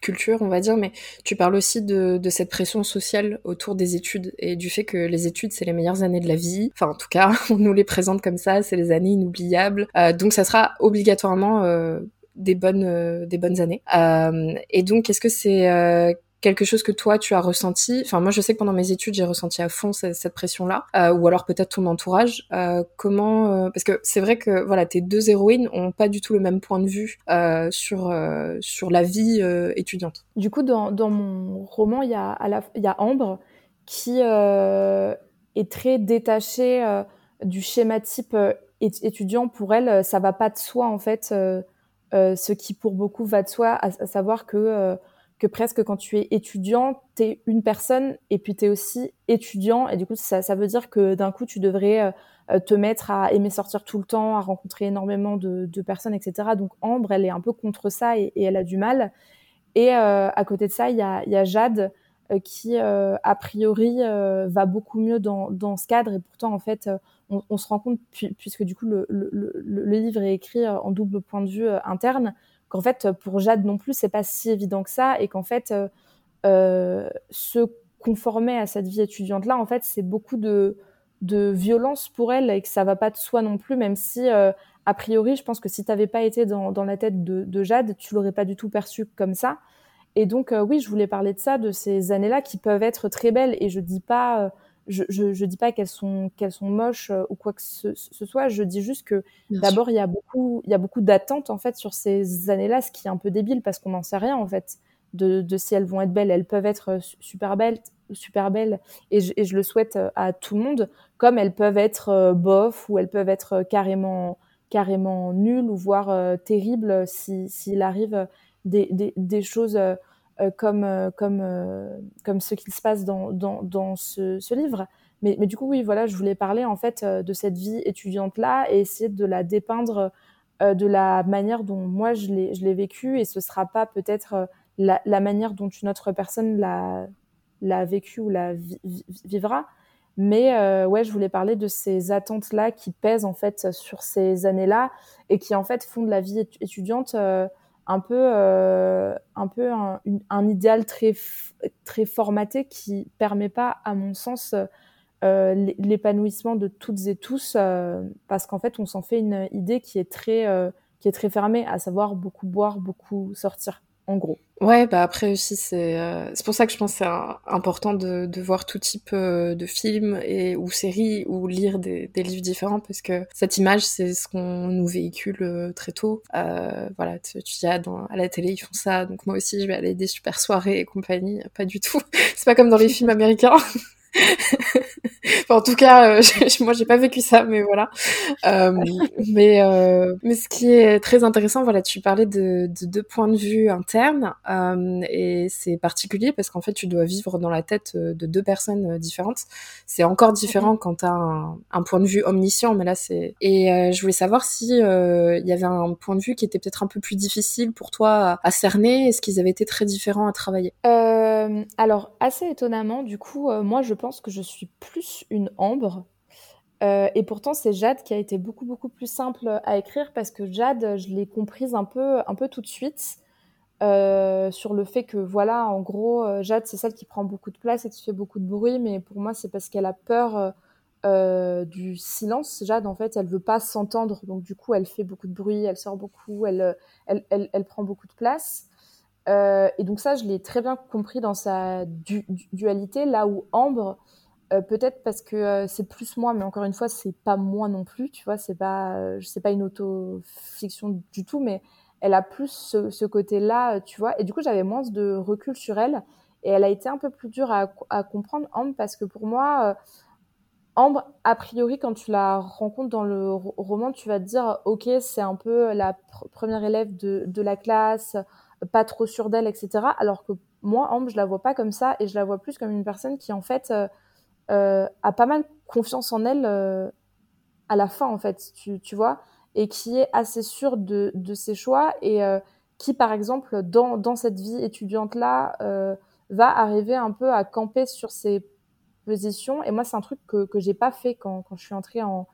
culture, on va dire, mais tu parles aussi de, de, cette pression sociale autour des études et du fait que les études, c'est les meilleures années de la vie. Enfin, en tout cas, <laughs> on nous les présente comme ça, c'est les années inoubliables. Euh, donc, ça sera obligatoirement des bonnes euh, des bonnes années. Euh, et donc, est-ce que c'est euh, quelque chose que toi tu as ressenti Enfin, moi, je sais que pendant mes études, j'ai ressenti à fond cette, pression-là, euh, ou alors peut-être ton entourage. Euh, comment Parce que c'est vrai que voilà, tes deux héroïnes ont pas du tout le même point de vue euh, sur sur la vie étudiante. Du coup, dans, dans mon roman, il y a il y a Ambre qui est très détachée du schéma type étudiant. Pour elle, ça va pas de soi en fait euh, ce qui pour beaucoup va de soi, à, savoir que, euh, que presque quand tu es étudiant, tu es une personne et puis tu es aussi étudiant. Et du coup, ça, ça veut dire que d'un coup, tu devrais euh, te mettre à aimer sortir tout le temps, à rencontrer énormément de, de personnes, etc. Donc Ambre, elle est un peu contre ça et, elle a du mal. Et à côté de ça, il y a, y a Jade qui, a priori, va beaucoup mieux dans, dans ce cadre. Et pourtant, en fait, on, on, se rend compte, puisque du coup le, le, le, livre est écrit euh, en double point de vue euh, interne, qu'en fait pour Jade non plus c'est pas si évident que ça et qu'en fait euh, euh, se conformer à cette vie étudiante là en fait c'est beaucoup de, violence pour elle et que ça va pas de soi non plus même si euh, a priori je pense que si t'avais pas été dans, la tête de, de Jade tu l'aurais pas du tout perçu comme ça. Et donc oui je voulais parler de ça de ces années là qui peuvent être très belles et je dis pas je, je, je, dis pas qu'elles sont qu'elles sont moches euh, ou quoi que ce, ce, soit. Je dis juste que d'abord il y a beaucoup il y a beaucoup d'attentes en fait sur ces années-là, ce qui est un peu débile parce qu'on n'en sait rien en fait de, de, si elles vont être belles. Elles peuvent être euh, super belles, super belles et je, et je le souhaite euh, à tout le monde. Comme elles peuvent être bof ou elles peuvent être carrément carrément nulles ou voire terribles si s'il arrive des, des, des choses euh, comme, euh, comme, euh, comme ce qu'il se passe dans, dans, dans ce, ce, livre. Mais, mais, du coup, oui, voilà, je voulais parler en fait de cette vie étudiante-là et essayer de la dépeindre de la manière dont moi je l'ai vécue et ce sera pas peut-être la, la, manière dont une autre personne l'a vécu ou la vi vivra. Mais euh, ouais, je voulais parler de ces attentes-là qui pèsent en fait sur ces années-là et qui en fait font de la vie étudiante euh, un peu, euh, un, peu un, une, un, idéal très, très formaté qui permet pas, à mon sens, euh, l'épanouissement de toutes et tous, euh, parce qu'en fait, on s'en fait une idée qui est très, qui est très fermée, à savoir beaucoup boire, beaucoup sortir en gros. Ouais, bah après aussi c'est euh, c'est pour ça que je pense c'est important de, de voir tout type euh, de films et ou séries ou lire des, des livres différents parce que cette image c'est ce qu'on nous véhicule euh, très tôt. Voilà, tu, tu dis ah, dans, à la télé ils font ça, donc moi aussi je vais aller des super soirées et compagnie. Pas du tout. <laughs> c'est pas comme dans les <laughs> films américains. <laughs> enfin, en tout cas, euh, <laughs> moi j'ai pas vécu ça, mais voilà. Euh, mais euh, mais ce qui est très intéressant, voilà, tu parlais de, de deux points de vue internes euh, et c'est particulier parce qu'en fait tu dois vivre dans la tête de deux personnes différentes. C'est encore différent mm-hmm. quand t'as un, un point de vue omniscient, mais là c'est. Et je voulais savoir si il y avait un point de vue qui était peut-être un peu plus difficile pour toi à, à cerner. Est-ce qu'ils avaient été très différents à travailler? Alors assez étonnamment, du coup, moi je pense que je suis plus une ambre. Euh, et pourtant, c'est Jade qui a été beaucoup, beaucoup plus simple à écrire parce que Jade, je l'ai comprise un peu, un peu tout de suite euh, sur le fait que, voilà, en gros, euh, Jade, c'est celle qui prend beaucoup de place et qui fait beaucoup de bruit, mais pour moi, c'est parce qu'elle a peur du silence. Jade, en fait, elle veut pas s'entendre, donc du coup, elle fait beaucoup de bruit, elle sort beaucoup, elle, elle, elle prend beaucoup de place. Euh, et donc ça, je l'ai très bien compris dans sa du dualité, là où Ambre, euh, peut-être parce que euh, c'est plus moi, mais encore une fois, c'est pas moi non plus, tu vois, c'est pas, c'est pas une auto-fiction du tout, mais elle a plus ce, côté-là, tu vois. Et du coup, j'avais moins de recul sur elle. Et elle a été un peu plus dure à, comprendre, Ambre, parce que pour moi, Ambre, a priori, quand tu la rencontres dans le roman, tu vas te dire, ok, c'est un peu la première élève de, la classe, pas trop sûre d'elle, etc. Alors que moi, Ambre, je la vois pas comme ça, et je la vois plus comme une personne qui, en fait, euh, euh a pas mal confiance en elle euh, à la fin, en fait, tu, tu, vois, et qui est assez sûre de, de ses choix, et qui, par exemple, dans, dans cette vie étudiante-là, va arriver un peu à camper sur ses position. Et moi, c'est un truc que, que j'ai pas fait quand, quand je suis entrée en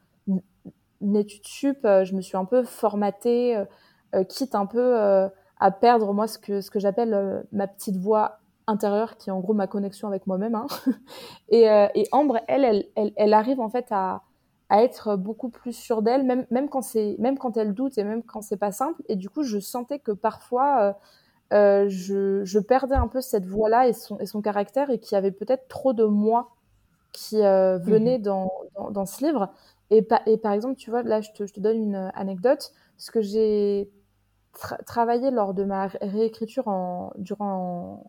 études sup. Je me suis un peu formatée, quitte un peu à perdre, moi, ce que, ce que j'appelle ma petite voix intérieure, qui est en gros ma connexion avec moi-même. Hein. <laughs> et, et, Ambre, elle, elle, elle, elle, arrive en fait à, à être beaucoup plus sûre d'elle, même, même, quand c'est, même quand elle doute et même quand c'est pas simple. Et du coup, je sentais que parfois, euh, je, je, perdais un peu cette voix-là et son, et son caractère et qu'il y avait peut-être trop de moi qui euh, venait mmh dans, dans, ce livre. Et, et, par exemple, tu vois, là, je te, je te donne une euh, anecdote. Ce que j'ai travaillé lors de ma réécriture en, durant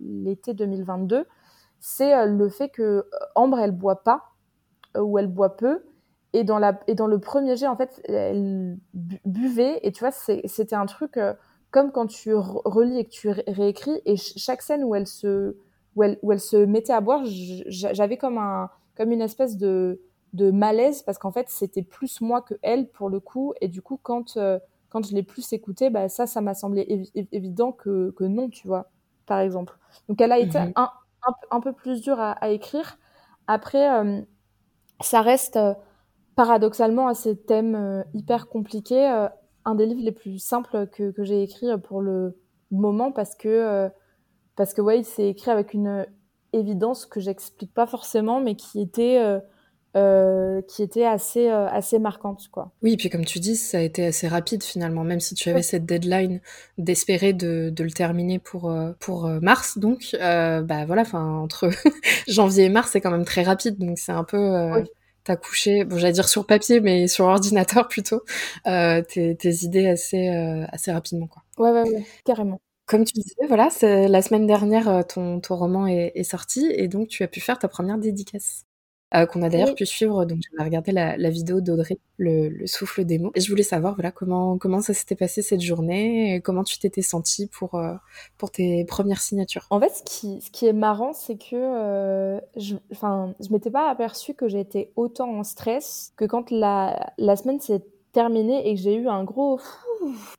l'été 2022, c'est euh, le fait que Ambre, elle boit pas, ou elle boit peu. Et dans, la, et dans le premier jet, en fait, elle buvait. Et tu vois, c'était un truc comme quand tu relis et que tu réécris. Et chaque scène où elle se où elle, où elle se mettait à boire, j'avais comme, un, comme une espèce de, de malaise parce qu'en fait, c'était plus moi que elle pour le coup. Et du coup, quand, euh, quand je l'ai plus écoutée, bah, ça, ça m'a semblé évident que, que non, tu vois, par exemple. Donc, elle a été mhm. un, un, un, peu plus dure à, à écrire. Après, euh, ça reste euh, paradoxalement à ces thèmes hyper compliqués, un des livres les plus simples que, que j'ai écrit pour le moment parce que parce que ouais, c'est écrit avec une évidence que j'explique pas forcément, mais qui était euh, euh, qui était assez euh, assez marquante quoi. Oui, et puis comme tu dis, ça a été assez rapide finalement, même si tu avais cette deadline d'espérer de, de, le terminer pour euh, pour euh, mars, donc bah voilà, enfin entre <laughs> janvier et mars, c'est quand même très rapide, donc c'est un peu oui. T'as couché, bon j'allais dire sur papier, mais sur ordinateur plutôt, tes, tes idées assez assez rapidement quoi. Ouais ouais ouais, carrément. Comme tu disais, voilà, la semaine dernière, euh, ton, ton roman est, est, sorti et donc tu as pu faire ta première dédicace. Euh, qu'on a d'ailleurs oui. pu suivre, donc j'avais regardé la, la vidéo d'Audrey, le, le, souffle des mots. Et je voulais savoir, voilà, comment, comment ça s'était passé cette journée, et comment tu t'étais sentie pour, euh, pour tes premières signatures? En fait, ce qui, ce qui est marrant, c'est que euh, je, je m'étais pas aperçue que j'étais autant en stress que quand la, la semaine s'est terminée et que j'ai eu un gros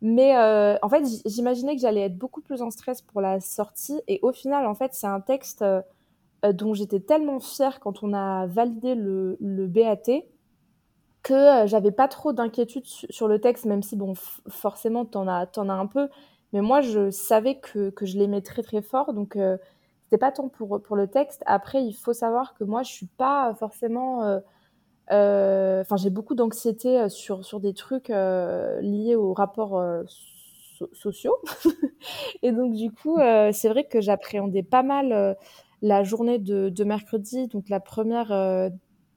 mais euh, en fait, j'imaginais que j'allais être beaucoup plus en stress pour la sortie. Et au final, en fait, c'est un texte dont j'étais tellement fière quand on a validé le, BAT que euh, j'avais pas trop d'inquiétude sur le texte, même si, bon, forcément, t'en as, as un peu. Mais moi, je savais que, que je l'aimais très, très fort. Donc, euh, c'était pas tant pour, pour le texte. Après, il faut savoir que moi, je suis pas forcément euh, enfin, j'ai beaucoup d'anxiété euh, sur, sur des trucs euh, liés aux rapports so sociaux. <laughs> et donc, du coup, c'est vrai que j'appréhendais pas mal la journée de, de, mercredi, donc la première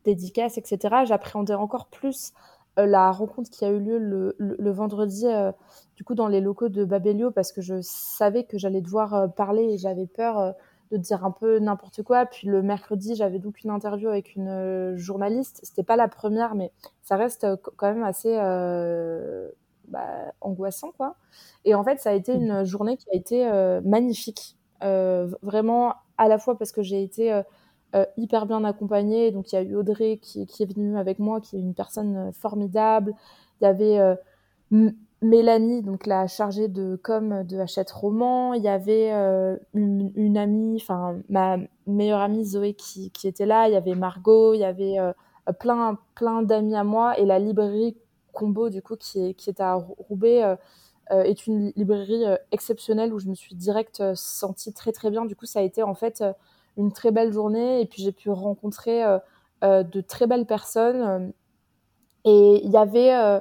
dédicace, etc. J'appréhendais encore plus la rencontre qui a eu lieu le, le, le vendredi, euh, du coup, dans les locaux de Babelio, parce que je savais que j'allais devoir euh, parler et j'avais peur euh, de dire un peu n'importe quoi. Puis le mercredi, j'avais donc une interview avec une euh, journaliste. C'était pas la première, mais ça reste euh, quand même assez euh, bah, angoissant, quoi. Et en fait, ça a été mmh. une journée qui a été euh, magnifique, euh, vraiment à la fois parce que j'ai été euh, hyper bien accompagnée. Donc il y a eu Audrey qui, est venue avec moi, qui est une personne formidable. Il y avait Mélanie, donc la chargée de com de Hachette Roman, il y avait euh, une, amie, enfin ma meilleure amie Zoé qui, était là, il y avait Margot, il y avait euh, plein plein d'amis à moi et la librairie Combo du coup qui est, qui est à Roubaix euh, euh est une librairie euh, exceptionnelle où je me suis direct euh, sentie très très bien. Du coup ça a été en fait une très belle journée et puis j'ai pu rencontrer de très belles personnes et il y avait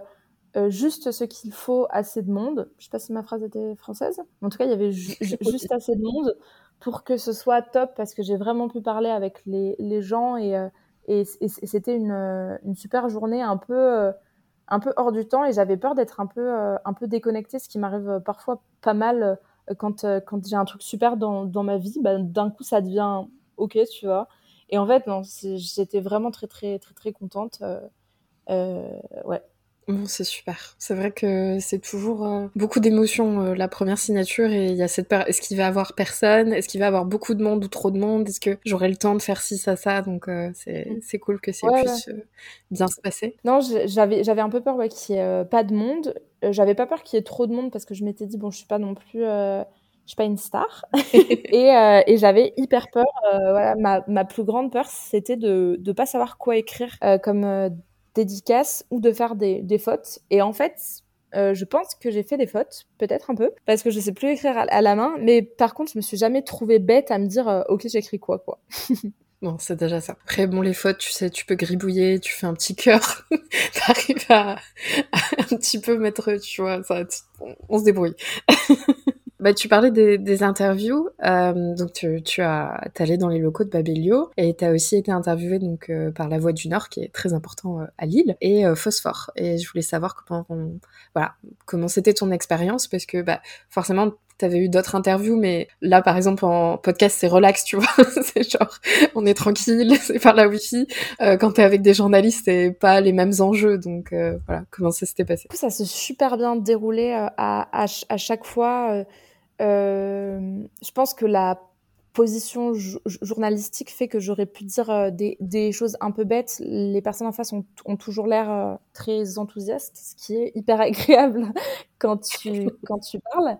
euh, juste ce qu'il faut, assez de monde. Je sais pas si ma phrase était française. En tout cas, il y avait ju <laughs> juste assez de monde pour que ce soit top parce que j'ai vraiment pu parler avec les, les gens et, euh, et, et c'était une, euh, une, super journée un peu, euh, un peu hors du temps et j'avais peur d'être un peu, euh, un peu déconnectée, ce qui m'arrive parfois pas mal quand, quand j'ai un truc super dans, dans ma vie, bah, d'un coup, ça devient OK, tu vois. Et en fait, non, j'étais vraiment très, très, très, très contente. ouais. Bon, c'est super. C'est vrai que c'est toujours euh, beaucoup d'émotions euh, la première signature et il y a cette peur. Est-ce qu'il va y avoir personne? Est-ce qu'il va y avoir beaucoup de monde ou trop de monde? Est-ce que j'aurai le temps de faire ci, ça, ça? Donc euh, mm. c'est cool que ça puisse bien se passer. Non, j'avais un peu peur ouais, qu'il y ait pas de monde. j'avais pas peur qu'il y ait trop de monde parce que je m'étais dit bon, je suis pas non plus je suis pas une star <laughs> et, et j'avais hyper peur. voilà, ma, ma, plus grande peur, c'était de ne pas savoir quoi écrire comme dédicace ou de faire des, des fautes. Et en fait, euh, je pense que j'ai fait des fautes, peut-être un peu, parce que je sais plus écrire à, la main. Mais par contre, je me suis jamais trouvée bête à me dire, euh, ok, j'écris quoi, quoi. <laughs> Bon, c'est déjà ça. Après, bon, les fautes, tu sais, tu peux gribouiller, tu fais un petit cœur, <laughs> t'arrives à, à, un petit peu mettre, tu vois, ça, on se débrouille. <laughs> Bah, tu parlais des, des interviews, euh, donc tu, tu as allé dans les locaux de Babelio et tu as aussi été interviewé donc euh, par La Voix du Nord qui est très important euh, à Lille et euh, Phosphore. Et je voulais savoir comment voilà comment c'était ton expérience parce que bah forcément T'avais eu d'autres interviews, mais là, par exemple, en podcast, c'est relax, tu vois. <laughs> c'est genre, on est tranquille, <laughs> c'est par la wifi. Euh, quand t'es avec des journalistes, c'est pas les mêmes enjeux. Donc, voilà, comment ça s'était passé? Ça s'est super bien déroulé à, à, à, chaque fois. Euh, je pense que la position journalistique fait que j'aurais pu dire euh, des, choses un peu bêtes. Les personnes en face ont, ont toujours l'air euh, très enthousiastes, ce qui est hyper <laughs> agréable quand tu, quand tu parles.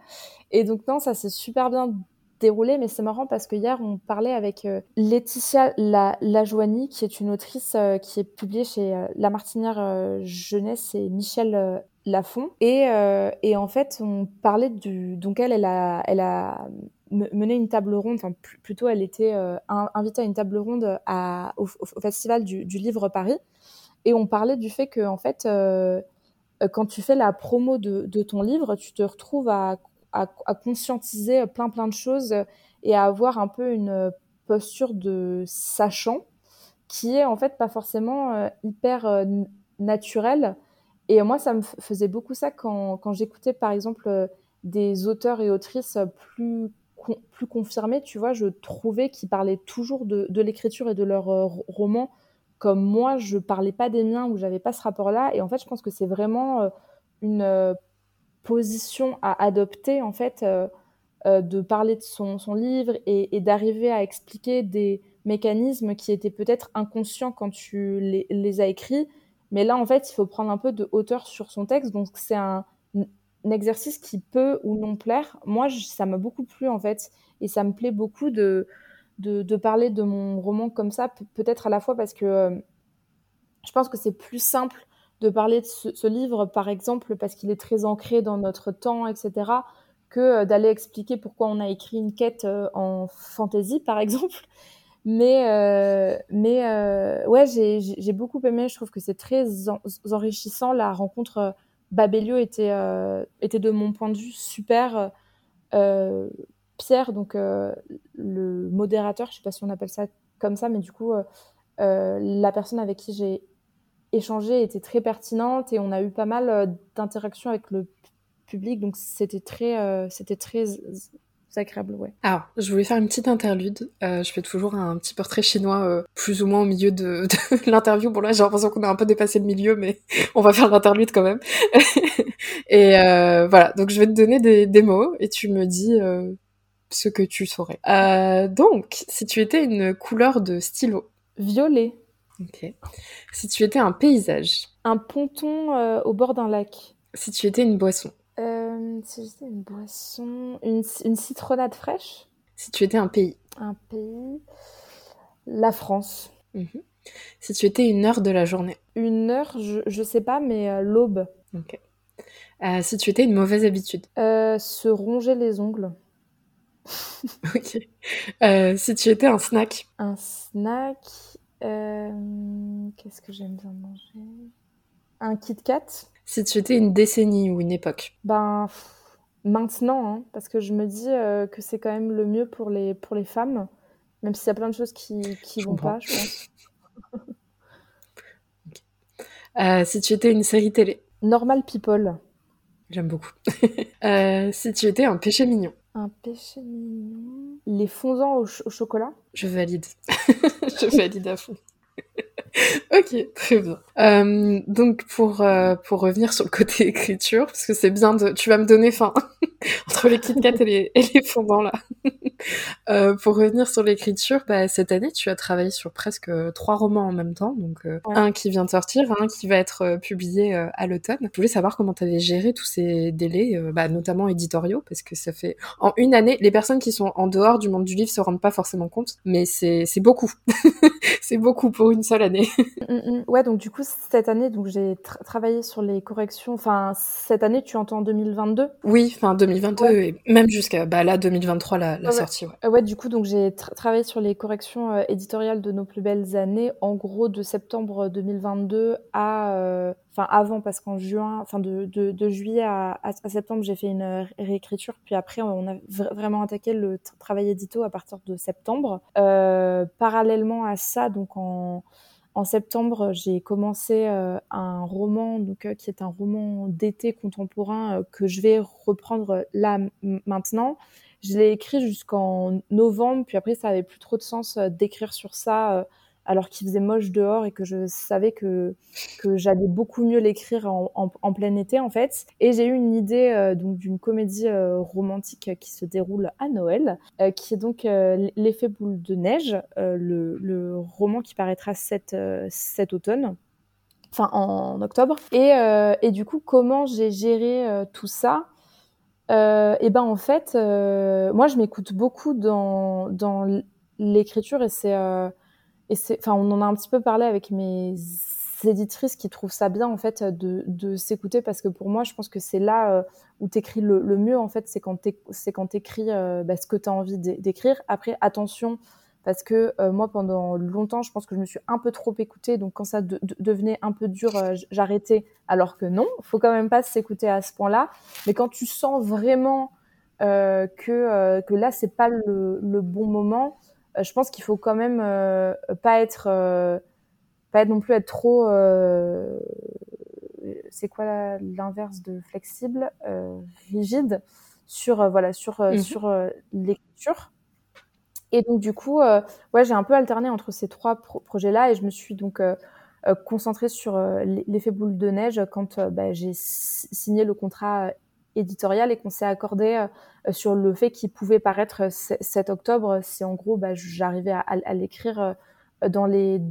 Et donc, non, ça s'est super bien déroulé, mais c'est marrant parce que hier, on parlait avec Laetitia La Lajoigny, qui est une autrice qui est publiée chez La Martinière Jeunesse et Michel Lafont. Et, euh, et en fait, on parlait du. Donc, elle, elle a, mené une table ronde, enfin, plutôt, elle était euh, invitée à une table ronde au, Festival du, Livre Paris. Et on parlait du fait que, en fait, euh, quand tu fais la promo de, ton livre, tu te retrouves à, conscientiser plein, plein de choses et à avoir un peu une posture de sachant qui est, en fait, pas forcément hyper naturelle et moi, ça me faisait beaucoup ça quand, quand j'écoutais, par exemple, euh, des auteurs et autrices plus, plus confirmés, tu vois, je trouvais qu'ils parlaient toujours de, l'écriture et de leurs euh, romans comme moi, je parlais pas des miens ou j'avais pas ce rapport-là. Et en fait, je pense que c'est vraiment euh, une position à adopter, en fait, de parler de son, son livre et, et d'arriver à expliquer des mécanismes qui étaient peut-être inconscients quand tu les, les as écrits, mais là, en fait, il faut prendre un peu de hauteur sur son texte. Donc, c'est un, exercice qui peut ou non plaire. Moi, ça m'a beaucoup plu, en fait. Et ça me plaît beaucoup de, parler de mon roman comme ça. Peut-être à la fois parce que euh, je pense que c'est plus simple de parler de ce, livre, par exemple, parce qu'il est très ancré dans notre temps, etc., que euh, d'aller expliquer pourquoi on a écrit une quête euh, en fantasy, par <laughs> exemple. Mais, euh, mais euh, ouais, j'ai beaucoup aimé. Je trouve que c'est très enrichissant. La rencontre euh, Babelio était, euh, était de mon point de vue super. Euh, Pierre, donc le modérateur, je sais pas si on appelle ça comme ça, mais du coup, la personne avec qui j'ai échangé était très pertinente et on a eu pas mal d'interactions avec le public. Donc c'était très, c'était très agréable, ouais. Alors, je voulais faire une petite interlude. Euh, je fais toujours un petit portrait chinois, euh, plus ou moins au milieu de, de <laughs> l'interview. Bon là, j'ai l'impression qu'on a un peu dépassé le milieu, mais <laughs> on va faire l'interlude quand même. <laughs> et euh, voilà, donc je vais te donner des, des mots et tu me dis euh, ce que tu saurais. Euh, donc, si tu étais une couleur de stylo. Violet. Ok. Si tu étais un paysage. Un ponton au bord d'un lac. Si tu étais une boisson. Euh, si j'étais une boisson, une, une, citronnade fraîche. Si tu étais un pays. Un pays. La France. Mhm. Si tu étais une heure de la journée. Une heure, je, je sais pas, mais euh, l'aube. Ok. Euh, si tu étais une mauvaise habitude. Euh, se ronger les ongles. <laughs> ok. Si tu étais un snack. Un snack. Qu'est-ce que j'aime bien manger? Un Kit Kat. Si tu étais une décennie ou une époque Ben, maintenant, hein, parce que je me dis euh, que c'est quand même le mieux pour les, pour les femmes, même s'il y a plein de choses qui vont pas, je pense. <laughs> okay. euh, si tu étais une série télé Normal People. J'aime beaucoup. <laughs> euh, si tu étais un péché mignon Un péché mignon. Les fondants au, chocolat Je valide. <laughs> je valide à fond. <laughs> ok, très bien. Euh, donc pour euh, pour revenir sur le côté <laughs> écriture, parce que c'est bien de, tu vas me donner faim <laughs> <laughs> entre les Kit Kat et les, et les fondants là. <laughs> euh, pour revenir sur l'écriture, bah, cette année tu as travaillé sur presque trois romans en même temps, donc euh, un qui vient de sortir, un qui va être euh, publié à l'automne. Je voulais savoir comment tu avais géré tous ces délais, bah, notamment éditoriaux, parce que ça fait en une année, les personnes qui sont en dehors du monde du livre se rendent pas forcément compte, mais c'est c'est beaucoup, <laughs> c'est beaucoup pour une seule année. Mm, mm, mm. ouais, donc du coup, cette année, donc j'ai travaillé sur les corrections. Enfin, cette année, tu entends 2022 Oui, enfin 2022 et même jusqu'à bah, là 2023 la, la sortie. Ouais. ouais. du coup, donc j'ai travaillé sur les corrections euh, éditoriales de nos plus belles années, en gros de septembre 2022 à, euh, enfin avant parce qu'en juin, enfin de, de, de, juillet à, à, septembre, j'ai fait une réécriture, puis après on a vraiment attaqué le travail édito à partir de septembre. Euh, parallèlement à ça, donc en en septembre, j'ai commencé euh, un roman donc, euh, qui est un roman d'été contemporain euh, que je vais reprendre là maintenant. Je l'ai écrit jusqu'en novembre, puis après, ça avait plus trop de sens d'écrire sur ça alors qu'il faisait moche dehors et que je savais que, que j'allais beaucoup mieux l'écrire en, en, plein été en fait. Et j'ai eu une idée euh, donc d'une comédie euh, romantique qui se déroule à Noël, euh, qui est donc L'effet boule de neige, le, le, roman qui paraîtra cet, cet automne enfin en octobre. Et, et, du coup, comment j'ai géré tout ça? Euh, Et ben en fait, moi je m'écoute beaucoup dans, dans l'écriture et c'est et c'est, enfin, on en a un petit peu parlé avec mes éditrices qui trouvent ça bien en fait de, s'écouter parce que pour moi, je pense que c'est là euh, où t'écris le, le mieux en fait, c'est quand c'est quand t'écris euh, bah, ce que t'as envie d'écrire. Après, attention parce que euh, moi pendant longtemps, je pense que je me suis un peu trop écoutée, donc quand ça devenait un peu dur, j'arrêtais. Alors que non, faut quand même pas s'écouter à ce point-là. Mais quand tu sens vraiment que là c'est pas le, bon moment je pense qu'il faut quand même euh, pas être euh, pas être non plus être trop c'est quoi l'inverse de flexible rigide sur voilà sur mmh sur l'écriture. Et donc du coup ouais j'ai un peu alterné entre ces trois projets là et je me suis donc concentrée sur l'effet boule de neige quand bah, j'ai signé le contrat éditorial et qu'on s'est accordé euh, sur le fait qu'il pouvait paraître 7 octobre si en gros bah, j'arrivais à, l'écrire euh, dans les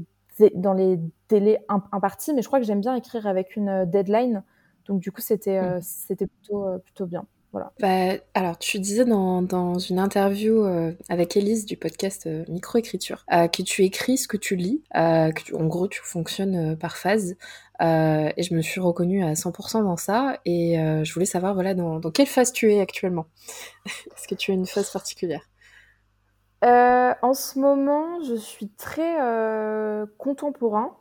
dans les délais impartis mais je crois que j'aime bien écrire avec une euh, deadline donc du coup c'était mmh. c'était plutôt plutôt bien voilà. Bah, alors, tu disais dans, dans une interview avec Elise du podcast Microécriture que tu écris ce que tu lis, que en gros tu fonctionnes par phase. Euh, et je me suis reconnue à 100% dans ça. Et euh, je voulais savoir, voilà, dans, quelle phase tu es actuellement? <laughs> Est-ce que tu as une phase particulière? Euh, En ce moment, je suis très contemporain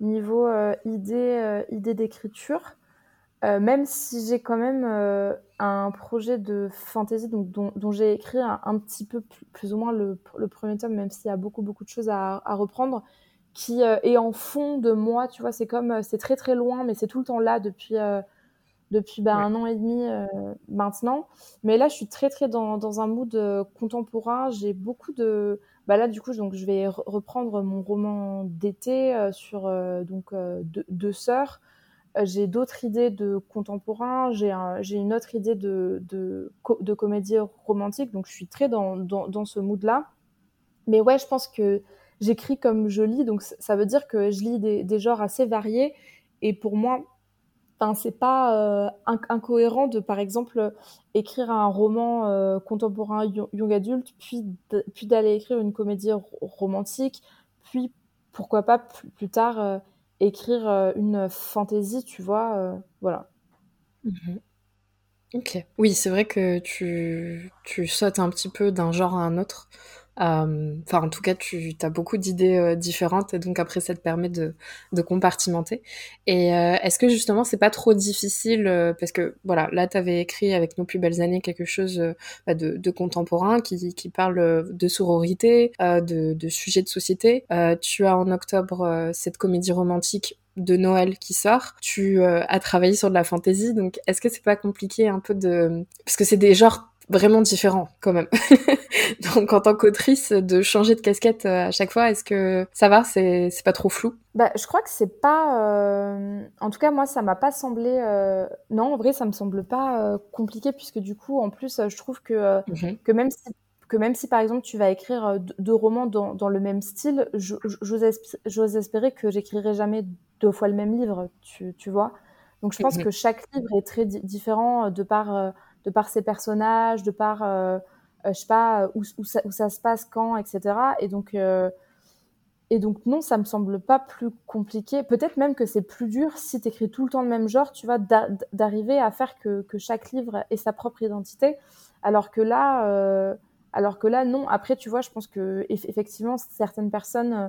niveau idée, d'écriture. même si j'ai quand même un projet de fantasy dont, j'ai écrit un, petit peu plus, ou moins le, premier tome, même s'il y a beaucoup beaucoup de choses à reprendre qui euh, est en fond de moi, tu vois, c'est comme, euh, c'est très très loin, mais c'est tout le temps là depuis, euh, depuis bah, un an et demi maintenant. Mais là, je suis très très dans, dans un mood contemporain, j'ai beaucoup de... Bah là, du coup, donc, je vais reprendre mon roman d'été sur donc deux, deux sœurs. j'ai d'autres idées de contemporain, j'ai j'ai une autre idée de, de, de, comédie romantique, donc je suis très dans, dans, dans ce mood-là. Mais ouais, je pense que j'écris comme je lis, donc ça veut dire que je lis des, genres assez variés. Et pour moi, c'est pas euh, incohérent de, par exemple, écrire un roman euh, contemporain young adulte, puis d'aller écrire une comédie romantique, puis pourquoi pas plus, tard euh, écrire une fantaisie, tu vois, voilà. Mmh ok. Oui, c'est vrai que tu, tu sautes un petit peu d'un genre à un autre. Euh, enfin, en tout cas, tu as beaucoup d'idées euh, différentes et donc après, ça te permet de, de compartimenter. Et euh, est-ce que justement, c'est pas trop difficile parce que voilà, là, tu avais écrit avec nos plus belles années quelque chose bah, de, de, contemporain qui, qui parle de sororité, de, de sujets de société. tu as en octobre cette comédie romantique de Noël qui sort. Tu as travaillé sur de la fantaisie, donc est-ce que c'est pas compliqué un peu de parce que c'est des genres vraiment différent quand même. <laughs> Donc en tant qu'autrice, de changer de casquette à chaque fois, est-ce que ça va? C'est pas trop flou? Bah, je crois que c'est pas. En tout cas, moi, ça m'a pas semblé. Non, en vrai, ça me semble pas compliqué puisque du coup, en plus, je trouve que mmh que même si que même si par exemple tu vas écrire euh, deux romans dans, dans le même style, j'ose espérer que j'écrirai jamais deux fois le même livre, tu, tu vois? Donc je pense mhm. que chaque livre est très différent euh, de par, euh, de par ses personnages, de par, je sais pas, où, où, ça, où, ça, se passe, quand, etc. Et donc, et donc non, ça me semble pas plus compliqué. Peut-être même que c'est plus dur si tu écris tout le temps le même genre, tu vois, d'arriver à faire que, que, chaque livre ait sa propre identité. Alors que là alors que là, non. Après, tu vois, je pense que effectivement, certaines personnes euh,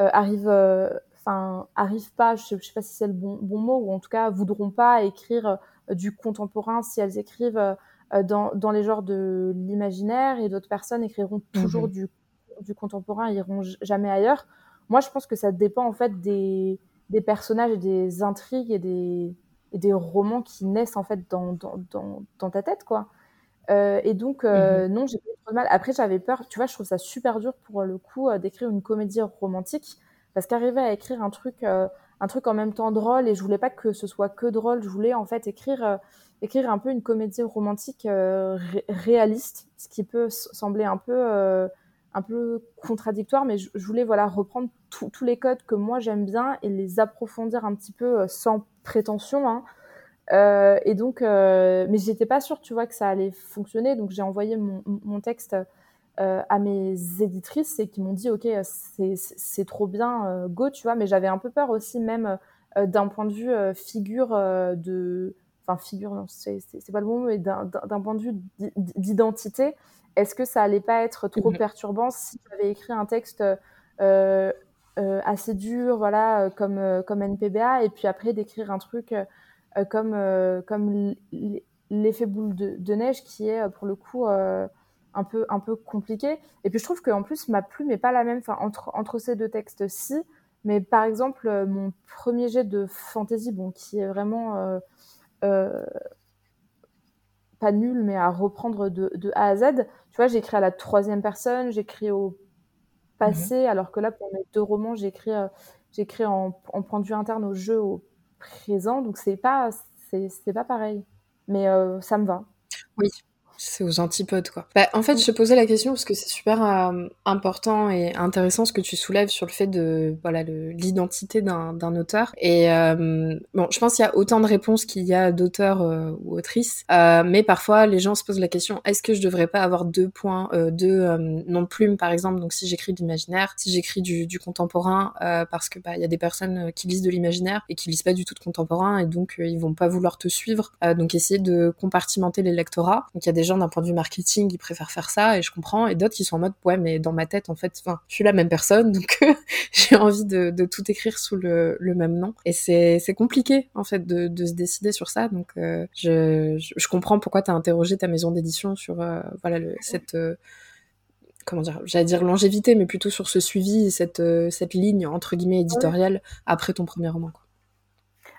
euh, arrivent, euh, enfin, arrivent pas. Je sais, sais pas si c'est le bon, bon, mot, ou en tout cas, voudront pas écrire du contemporain si elles écrivent dans, dans, les genres de l'imaginaire, et d'autres personnes écriront toujours mmh du, du contemporain, iront jamais ailleurs. Moi, je pense que ça dépend en fait des, des personnages et des intrigues et des, et des romans qui naissent en fait dans, dans, dans, dans ta tête, quoi. Euh, et donc, euh, mmh non, j'ai pas de mal. Après, j'avais peur, tu vois, je trouve ça super dur pour le coup euh, d'écrire une comédie romantique, parce qu'arriver à écrire un truc, un truc en même temps drôle, et je voulais pas que ce soit que drôle, je voulais en fait écrire, écrire un peu une comédie romantique réaliste, ce qui peut sembler un peu, un peu contradictoire, mais je, voulais voilà reprendre tous les codes que moi j'aime bien et les approfondir un petit peu sans prétention. Hein. Euh, et donc, euh, mais j'étais pas sûre, tu vois, que ça allait fonctionner. Donc, j'ai envoyé mon, mon texte euh, à mes éditrices et qui m'ont dit, ok, c'est trop bien, euh, go, tu vois. Mais j'avais un peu peur aussi, même euh, d'un point de vue figure de, enfin figure, non, c'est pas le bon mot, mais d'un point de vue d'identité. Est-ce que ça allait pas être trop mmh perturbant si j'avais écrit un texte assez dur, voilà, comme comme NPBA, et puis après d'écrire un truc euh, comme, comme l'effet boule de, neige qui est pour le coup un peu, un peu compliqué. Et puis je trouve qu'en plus, ma plume n'est pas la même enfin, entre, entre ces deux textes-ci. Mais par exemple, mon premier jet de fantasy, bon, qui est vraiment pas nul, mais à reprendre de, de, A à Z, tu vois, j'écris à la troisième personne, j'écris au passé, mhm. alors que là, pour mes deux romans, j'écris j'écris en, en point de vue interne au jeu au présent, donc c'est pas, c'est pas pareil. Mais euh, ça me va. Oui, c'est aux antipodes, quoi. Bah, en fait, je te posais la question parce que c'est super euh, important et intéressant ce que tu soulèves sur le fait de voilà l'identité d'un auteur. Et euh, bon, je pense qu'il y a autant de réponses qu'il y a d'auteurs euh, ou autrices, mais parfois les gens se posent la question est-ce que je devrais pas avoir deux points, deux noms de plumes, par exemple? Donc si j'écris de l'imaginaire, si j'écris du, du, contemporain, parce que bah il y a des personnes qui lisent de l'imaginaire et qui lisent pas du tout de contemporain et donc ils vont pas vouloir te suivre. donc essayer de compartimenter les lectorats. Donc il y a des gens d'un point de vue marketing, ils préfèrent faire ça et je comprends. Et d'autres qui sont en mode ouais, mais dans ma tête, en fait, enfin, je suis la même personne, <laughs> donc j'ai envie de, tout écrire sous le, même nom. Et c'est compliqué en fait de, se décider sur ça. Donc euh, je, je, comprends pourquoi tu as interrogé ta maison d'édition sur euh, voilà le, cette euh, comment dire, j'allais dire longévité, mais plutôt sur ce suivi, cette, cette ligne entre guillemets éditoriale après ton premier roman.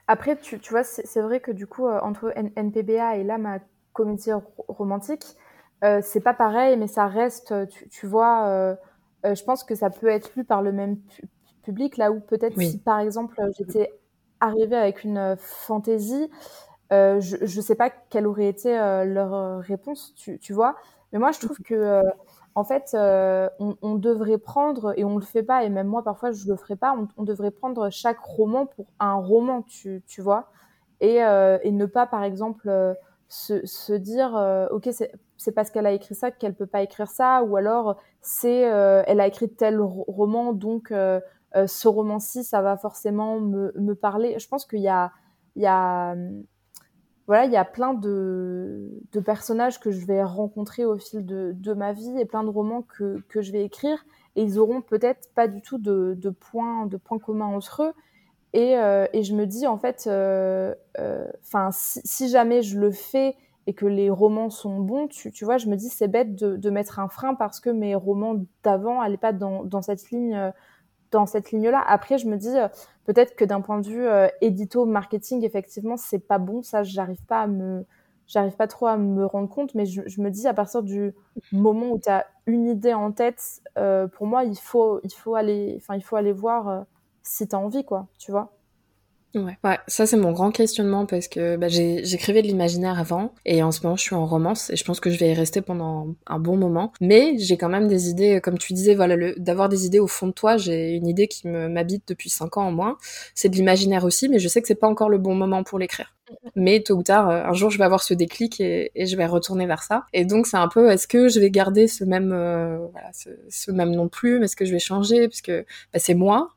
Après, tu, tu vois, c'est vrai que du coup, entre NPBA et là, ma comédie romantique, euh, c'est pas pareil, mais ça reste, tu, vois, euh, euh, je pense que ça peut être lu par le même public, là où peut-être si par exemple j'étais arrivée avec une fantaisie, je ne sais pas quelle aurait été leur réponse, tu, tu, vois. Mais moi, je trouve que en fait, on, on, devrait prendre, et on le fait pas, et même moi parfois je le ferai pas, on, on devrait prendre chaque roman pour un roman, tu, tu vois, et, et, ne pas par exemple se, dire euh, ok c'est parce qu'elle a écrit ça qu'elle peut pas écrire ça ou alors c'est euh, elle a écrit tel roman donc euh, ce roman-ci ça va forcément me, me parler. Je pense qu'il y a il y a voilà il y a plein de, de personnages que je vais rencontrer au fil de, de ma vie et plein de romans que, que je vais écrire. Et ils auront peut-être pas du tout de, de points de points communs entre eux et, euh, et, je me dis, en fait, euh, euh, enfin, si, jamais je le fais et que les romans sont bons, tu, vois, je me dis, c'est bête de, mettre un frein parce que mes romans d'avant n'allaient pas dans, cette ligne dans cette ligne-là. Après, je me dis peut-être que d'un point de vue édito marketing, effectivement, c'est pas bon. Ça, j'arrive pas à me j'arrive pas trop à me rendre compte, mais je, me dis à partir du moment où tu as une idée en tête, pour moi, il faut, il faut aller, enfin, il faut aller voir si tu as envie, quoi, tu vois. Ouais. ouais, ça c'est mon grand questionnement parce que bah, j'écrivais de l'imaginaire avant et en ce moment je suis en romance et je pense que je vais y rester pendant un bon moment. Mais j'ai quand même des idées, comme tu disais, voilà, d'avoir des idées au fond de toi. J'ai une idée qui m'habite depuis cinq ans en moins. C'est de l'imaginaire aussi, mais je sais que c'est pas encore le bon moment pour l'écrire. <laughs> Mais tôt ou tard, euh, un jour, je vais avoir ce déclic et, et je vais retourner vers ça. Et donc, c'est un peu, est-ce que je vais garder ce même, euh, voilà, ce, ce, même nom de plume Est-ce que je vais changer? Parce que bah, c'est moi.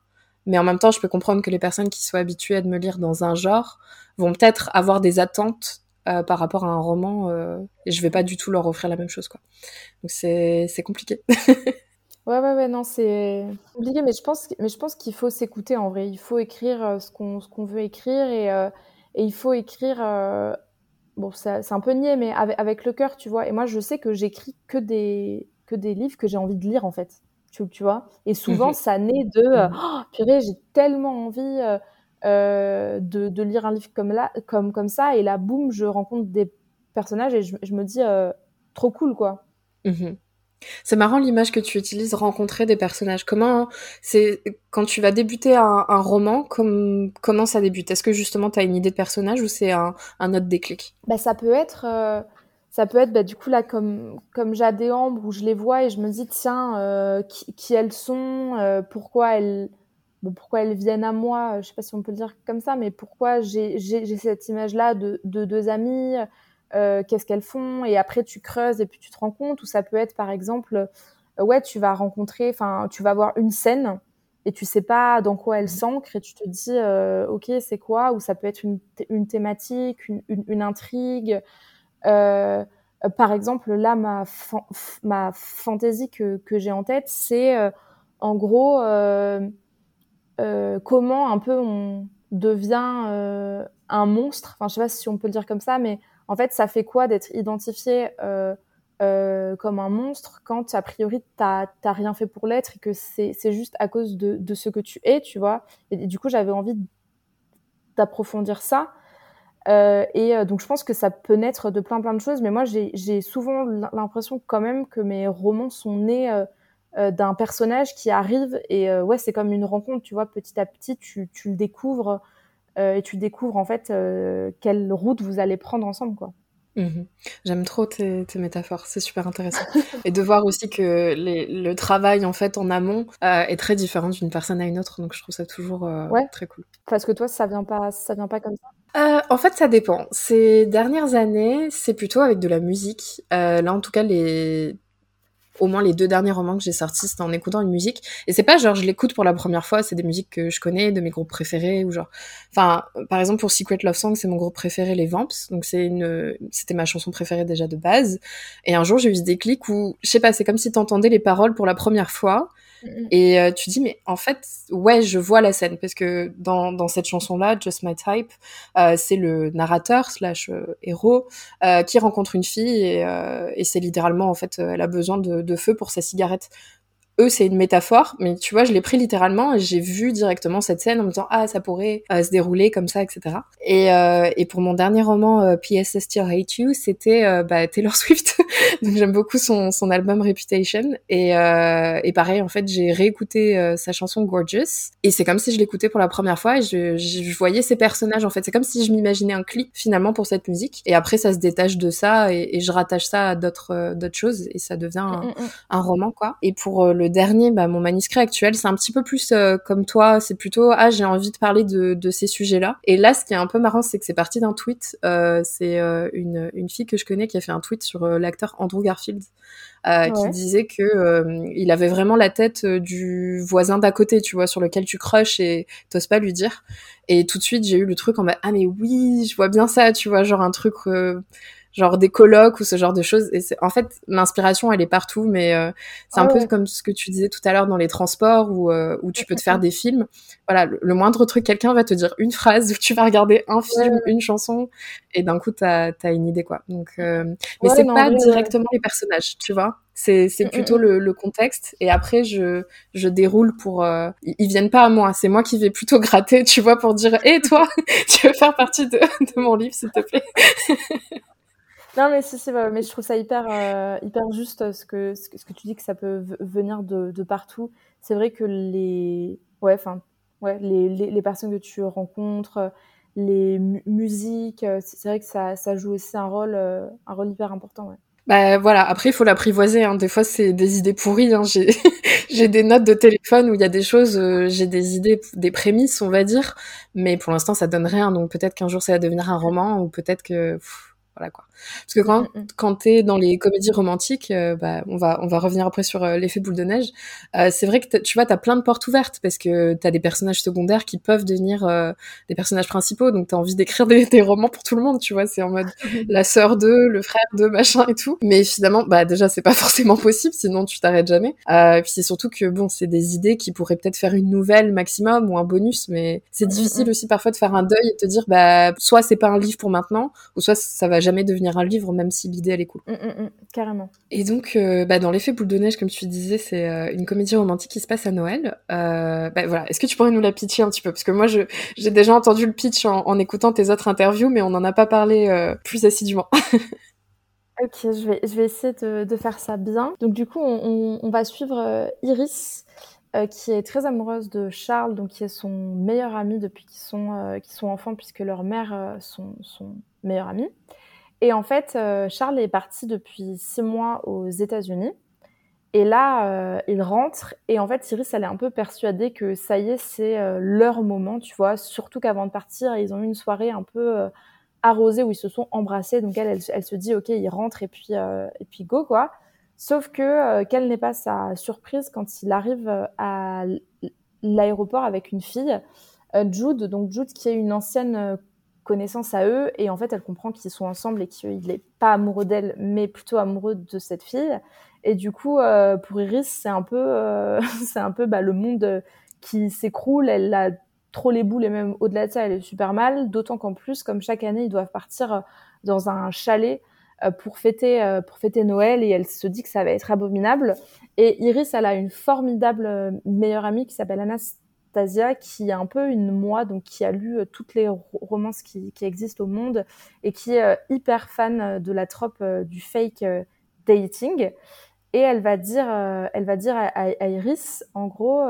Mais en même temps, je peux comprendre que les personnes qui sont habituées à me lire dans un genre vont peut-être avoir des attentes euh, par rapport à un roman euh, et je vais pas du tout leur offrir la même chose, quoi. Donc c'est compliqué. <laughs> Ouais, ouais, ouais, non, c'est compliqué, mais je pense, mais je pense qu'il faut s'écouter en vrai. Il faut écrire ce qu'on veut écrire et et il faut écrire. Euh, bon, c'est un peu niais, mais avec, avec le cœur, tu vois. Et moi, je sais que j'écris que des, que des livres que j'ai envie de lire, en fait. Tu, tu vois Et souvent, mhm. ça naît de euh, mhm. oh, purée, j'ai tellement envie euh, de, de, lire un livre comme, là, comme, comme ça. Et là, boum, je rencontre des personnages et je, je me dis trop cool, quoi. Mhm. C'est marrant l'image que tu utilises, rencontrer des personnages. Comment c'est quand tu vas débuter un, roman, comment ça débute? Est-ce que justement tu as une idée de personnage ou c'est un, autre déclic? Bah, ça peut être, euh, ça peut être bah, du coup là comme comme Jade et Ambre où je les vois et je me dis tiens euh, qui, elles sont, euh, pourquoi elles pourquoi elles viennent à moi, je sais pas si on peut le dire comme ça, mais pourquoi j'ai cette image là de, de deux amies euh, qu'est-ce qu'elles font, et après tu creuses et puis tu te rends compte, ou ça peut être par exemple, euh, ouais, tu vas rencontrer, enfin, tu vas voir une scène et tu sais pas dans quoi elle mmh. s'ancre et tu te dis, euh, ok, c'est quoi, ou ça peut être une, une thématique, une, une, intrigue. Par exemple, là, ma, fantaisie que, j'ai en tête, c'est en gros comment un peu on devient un monstre. Enfin, je sais pas si on peut le dire comme ça, mais en fait, ça fait quoi d'être identifié euh, euh, comme un monstre quand a priori t'as rien fait pour l'être et que c'est juste à cause de, ce que tu es, tu vois? Et, du coup, j'avais envie d'approfondir ça. Euh, et euh, donc, je pense que ça peut naître de plein plein de choses, mais moi, j'ai souvent l'impression quand même que mes romans sont nés euh, d'un personnage qui arrive et ouais, c'est comme une rencontre, tu vois. Petit à petit, tu, tu le découvres et tu découvres en fait quelle route vous allez prendre ensemble, quoi. Mhm. J'aime trop tes, métaphores, c'est super intéressant. <laughs> et de voir aussi que le travail en fait en amont euh, est très différent d'une personne à une autre, donc je trouve ça toujours très cool. Parce que toi, ça vient pas, ça vient pas comme ça? en fait, ça dépend. Ces dernières années, c'est plutôt avec de la musique. là, en tout cas, les au moins les deux derniers romans que j'ai sortis, c'était en écoutant une musique. Et c'est pas genre je l'écoute pour la première fois, c'est des musiques que je connais, de mes groupes préférés ou genre. Enfin, par exemple pour Secret Love Song, c'est mon groupe préféré, les Vamps. Donc c'est une, c'était ma chanson préférée déjà de base. Et un jour j'ai eu ce déclic où, je sais pas, c'est comme si t'entendais les paroles pour la première fois et euh, tu dis, mais en fait, ouais, je vois la scène, parce que dans, dans cette chanson-là, Just My Type, euh, c'est le narrateur slash euh, héros euh, qui rencontre une fille et, et c'est littéralement, en fait, elle a besoin de, de feu pour sa cigarette eux c'est une métaphore, mais tu vois, je l'ai pris littéralement et j'ai vu directement cette scène en me disant ah ça pourrait euh, se dérouler comme ça, etc. Et, euh, et pour mon dernier roman euh, P.S. I Still Hate You, c'était euh, bah, Taylor <laughs> Swift, donc j'aime beaucoup son, son album Reputation et, et pareil en fait j'ai réécouté sa chanson Gorgeous et c'est comme si je l'écoutais pour la première fois et je, je, voyais ces personnages en fait, c'est comme si je m'imaginais un clip finalement pour cette musique et après ça se détache de ça et, et je rattache ça à d'autres d'autres choses et ça devient un, mm, mm, mm. un roman quoi. Et pour le dernier, bah, mon manuscrit actuel, c'est un petit peu plus euh, comme toi. C'est plutôt ah j'ai envie de parler de, de ces sujets-là. Et là, ce qui est un peu marrant, c'est que c'est parti d'un tweet. Euh, c'est euh, une, une fille que je connais qui a fait un tweet sur l'acteur Andrew Garfield. qui disait que il avait vraiment la tête du voisin d'à côté, tu vois, sur lequel tu crushes et t'oses pas lui dire. Et tout de suite, j'ai eu le truc en mode ah mais oui, je vois bien ça, tu vois, genre un truc genre des colloques ou ce genre de choses. Et en fait, l'inspiration, elle est partout, mais euh, c'est un peu comme ce que tu disais tout à l'heure dans les transports où, euh, où tu peux te faire des films. Voilà, le, moindre truc, quelqu'un va te dire une phrase, tu vas regarder un film, une chanson, et d'un coup, t'as as une idée, quoi. Donc, euh, mais c'est pas directement les personnages, tu vois. C'est c'est mm, plutôt mm, mm. le, le, contexte. Et après, je, je déroule pour... ils viennent pas à moi, c'est moi qui vais plutôt gratter, tu vois, pour dire « Hé, toi, <laughs> tu veux faire partie de, de mon livre, s'il te plaît ?» Non, mais si, mais je trouve ça hyper, euh, hyper juste ce que, ce tu dis que ça peut venir de, de partout. C'est vrai que les, ouais, enfin, ouais, les, les, personnes que tu rencontres, les musiques, c'est vrai que ça, ça joue aussi un rôle, un rôle hyper important. Bah voilà, après il faut l'apprivoiser. Hein. Des fois c'est des idées pourries. Hein. <laughs> J'ai des notes de téléphone où il y a des choses, euh, j'ai des idées, des prémices, on va dire, mais pour l'instant ça donne rien. Donc peut-être qu'un jour ça va devenir un roman ou peut-être que voilà quoi. Parce que quand, mm, mm. quand t'es dans les comédies romantiques, euh, bah, on va, on va revenir après sur euh, l'effet boule de neige. Euh, c'est vrai que tu vois, t'as plein de portes ouvertes parce que t'as des personnages secondaires qui peuvent devenir des personnages principaux. Donc t'as envie d'écrire des, <laughs> des, romans pour tout le monde, tu vois. C'est en mode <laughs> la sœur de, le frère de, machin et tout. Mais finalement, bah déjà c'est pas <laughs> forcément possible, sinon tu t'arrêtes jamais. et puis c'est surtout que bon, c'est des idées qui pourraient peut-être faire une nouvelle maximum ou un bonus, mais c'est mm, difficile aussi parfois de faire un deuil et te dire bah soit c'est pas un livre pour maintenant, ou soit ça va jamais devenir un livre, même si l'idée elle est cool. Mm, mm, mm, carrément. Et donc, euh, bah, dans l'effet boule de neige, comme tu disais, c'est euh, une comédie romantique qui se passe à Noël. Euh, bah, voilà. Est-ce que tu pourrais nous la pitcher un petit peu? Parce que moi, j'ai déjà entendu le pitch en, écoutant tes autres interviews, mais on n'en a pas parlé plus assidûment. <laughs> ok, je vais, je vais essayer de, faire ça bien. Donc, du coup, on, va suivre Iris. qui est très amoureuse de Charles, donc qui est son meilleur ami depuis qu'ils sont, sont enfants, puisque leur mère sont, sont meilleure amie. Et en fait, euh, Charles est parti depuis six mois aux États-Unis. Et là, euh, il rentre. Et en fait, Iris, elle est un peu persuadée que ça y est, c'est euh, leur moment, tu vois. Surtout qu'avant de partir, ils ont eu une soirée un peu arrosée où ils se sont embrassés. Donc elle, elle, se dit, ok, il rentre et puis, et puis go, quoi. Sauf que quelle n'est pas sa surprise quand il arrive à l'aéroport avec une fille, Jude. Donc Jude, qui est une ancienne connaissance à eux et en fait elle comprend qu'ils sont ensemble et qu'il n'est pas amoureux d'elle mais plutôt amoureux de cette fille. Et du coup euh, pour Iris c'est un peu euh, <laughs> c'est un peu bah, le monde qui s'écroule. Elle a trop les boules et même au-delà de ça elle est super mal. D'autant qu'en plus comme chaque année ils doivent partir dans un chalet euh, pour fêter pour fêter Noël et elle se dit que ça va être abominable. Et Iris elle a une formidable meilleure amie qui s'appelle Anas qui est un peu une moi, donc qui a lu euh, toutes les romances qui, existent au monde et qui est euh, hyper fan euh, de la trope du fake dating. Et elle va dire, elle va dire à, Iris, en gros,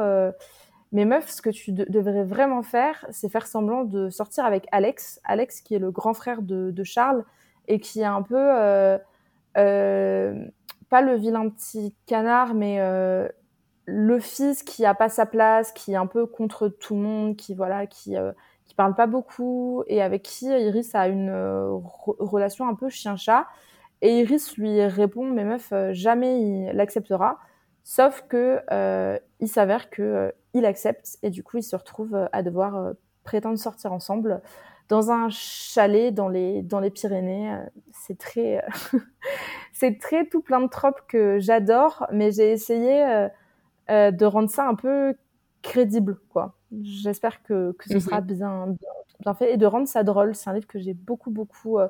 mais meuf, ce que tu devrais vraiment faire, c'est faire semblant de sortir avec Alex, Alex qui est le grand frère de, Charles et qui est un peu pas le vilain petit canard, mais le fils qui a pas sa place, qui est un peu contre tout le monde, qui voilà, qui euh, qui parle pas beaucoup et avec qui Iris a une euh, relation un peu chien-chat. Et Iris lui répond mais meuf euh, jamais il l'acceptera. Sauf que il s'avère que il accepte et du coup ils se retrouvent à devoir prétendre sortir ensemble dans un chalet dans les dans les Pyrénées. C'est très <laughs> c'est très tout plein de tropes que j'adore, mais j'ai essayé euh, de rendre ça un peu crédible, quoi. J'espère que, que ce mhm. sera bien, bien, fait et de rendre ça drôle. C'est un livre que j'ai beaucoup, beaucoup euh,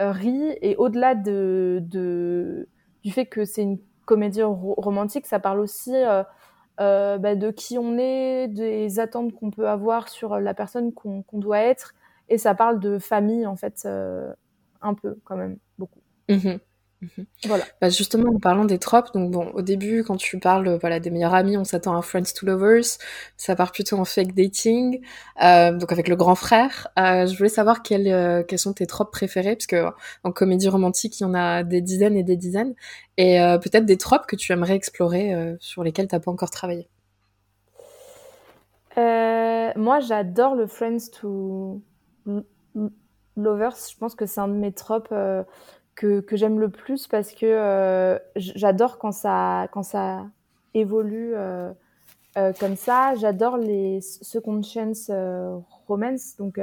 euh, ri et au-delà de, de, du fait que c'est une comédie romantique, ça parle aussi bah, de qui on est, des attentes qu'on peut avoir sur la personne qu'on doit être et ça parle de famille, en fait, un peu, quand même, beaucoup. Mhm. Mhm. Voilà. Bah justement, en parlant des tropes, donc bon, au début, quand tu parles voilà des meilleurs amis, on s'attend à Friends to Lovers, ça part plutôt en fake dating, euh, donc avec le grand frère. Euh, je voulais savoir quels euh, quels sont tes tropes préférés, parce que en comédie romantique, il y en a des dizaines et des dizaines, et peut-être des tropes que tu aimerais explorer sur lesquels t'as pas encore travaillé. moi, j'adore le Friends to Lovers. Je pense que c'est un de mes tropes que, que j'aime le plus parce que euh, j'adore quand ça, quand ça évolue euh, euh, comme ça. J'adore les second chance romance. Donc,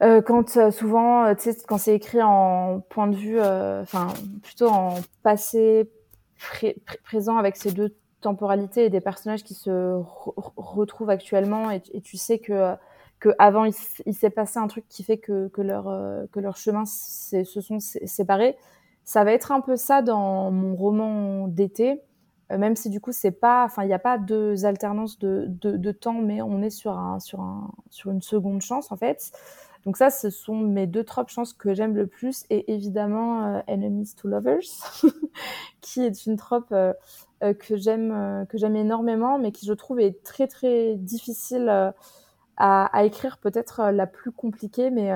quand souvent, tu sais, quand c'est écrit en point de vue, enfin, plutôt en passé, présent avec ces deux temporalités et des personnages qui se retrouvent actuellement et, tu sais que que avant il, s'est passé un truc qui fait que, que leur euh, que leurs chemins se sont séparés. Ça va être un peu ça dans mon roman d'été. même si du coup c'est pas, enfin il n'y a pas deux alternances de, de, temps, mais on est sur un, sur un, sur une seconde chance en fait. Donc ça, ce sont mes deux tropes, chances que j'aime le plus, et évidemment Enemies to Lovers, <laughs> qui est une trope que j'aime, que j'aime énormément, mais qui je trouve est très très difficile à, à, écrire, peut-être la plus compliquée, mais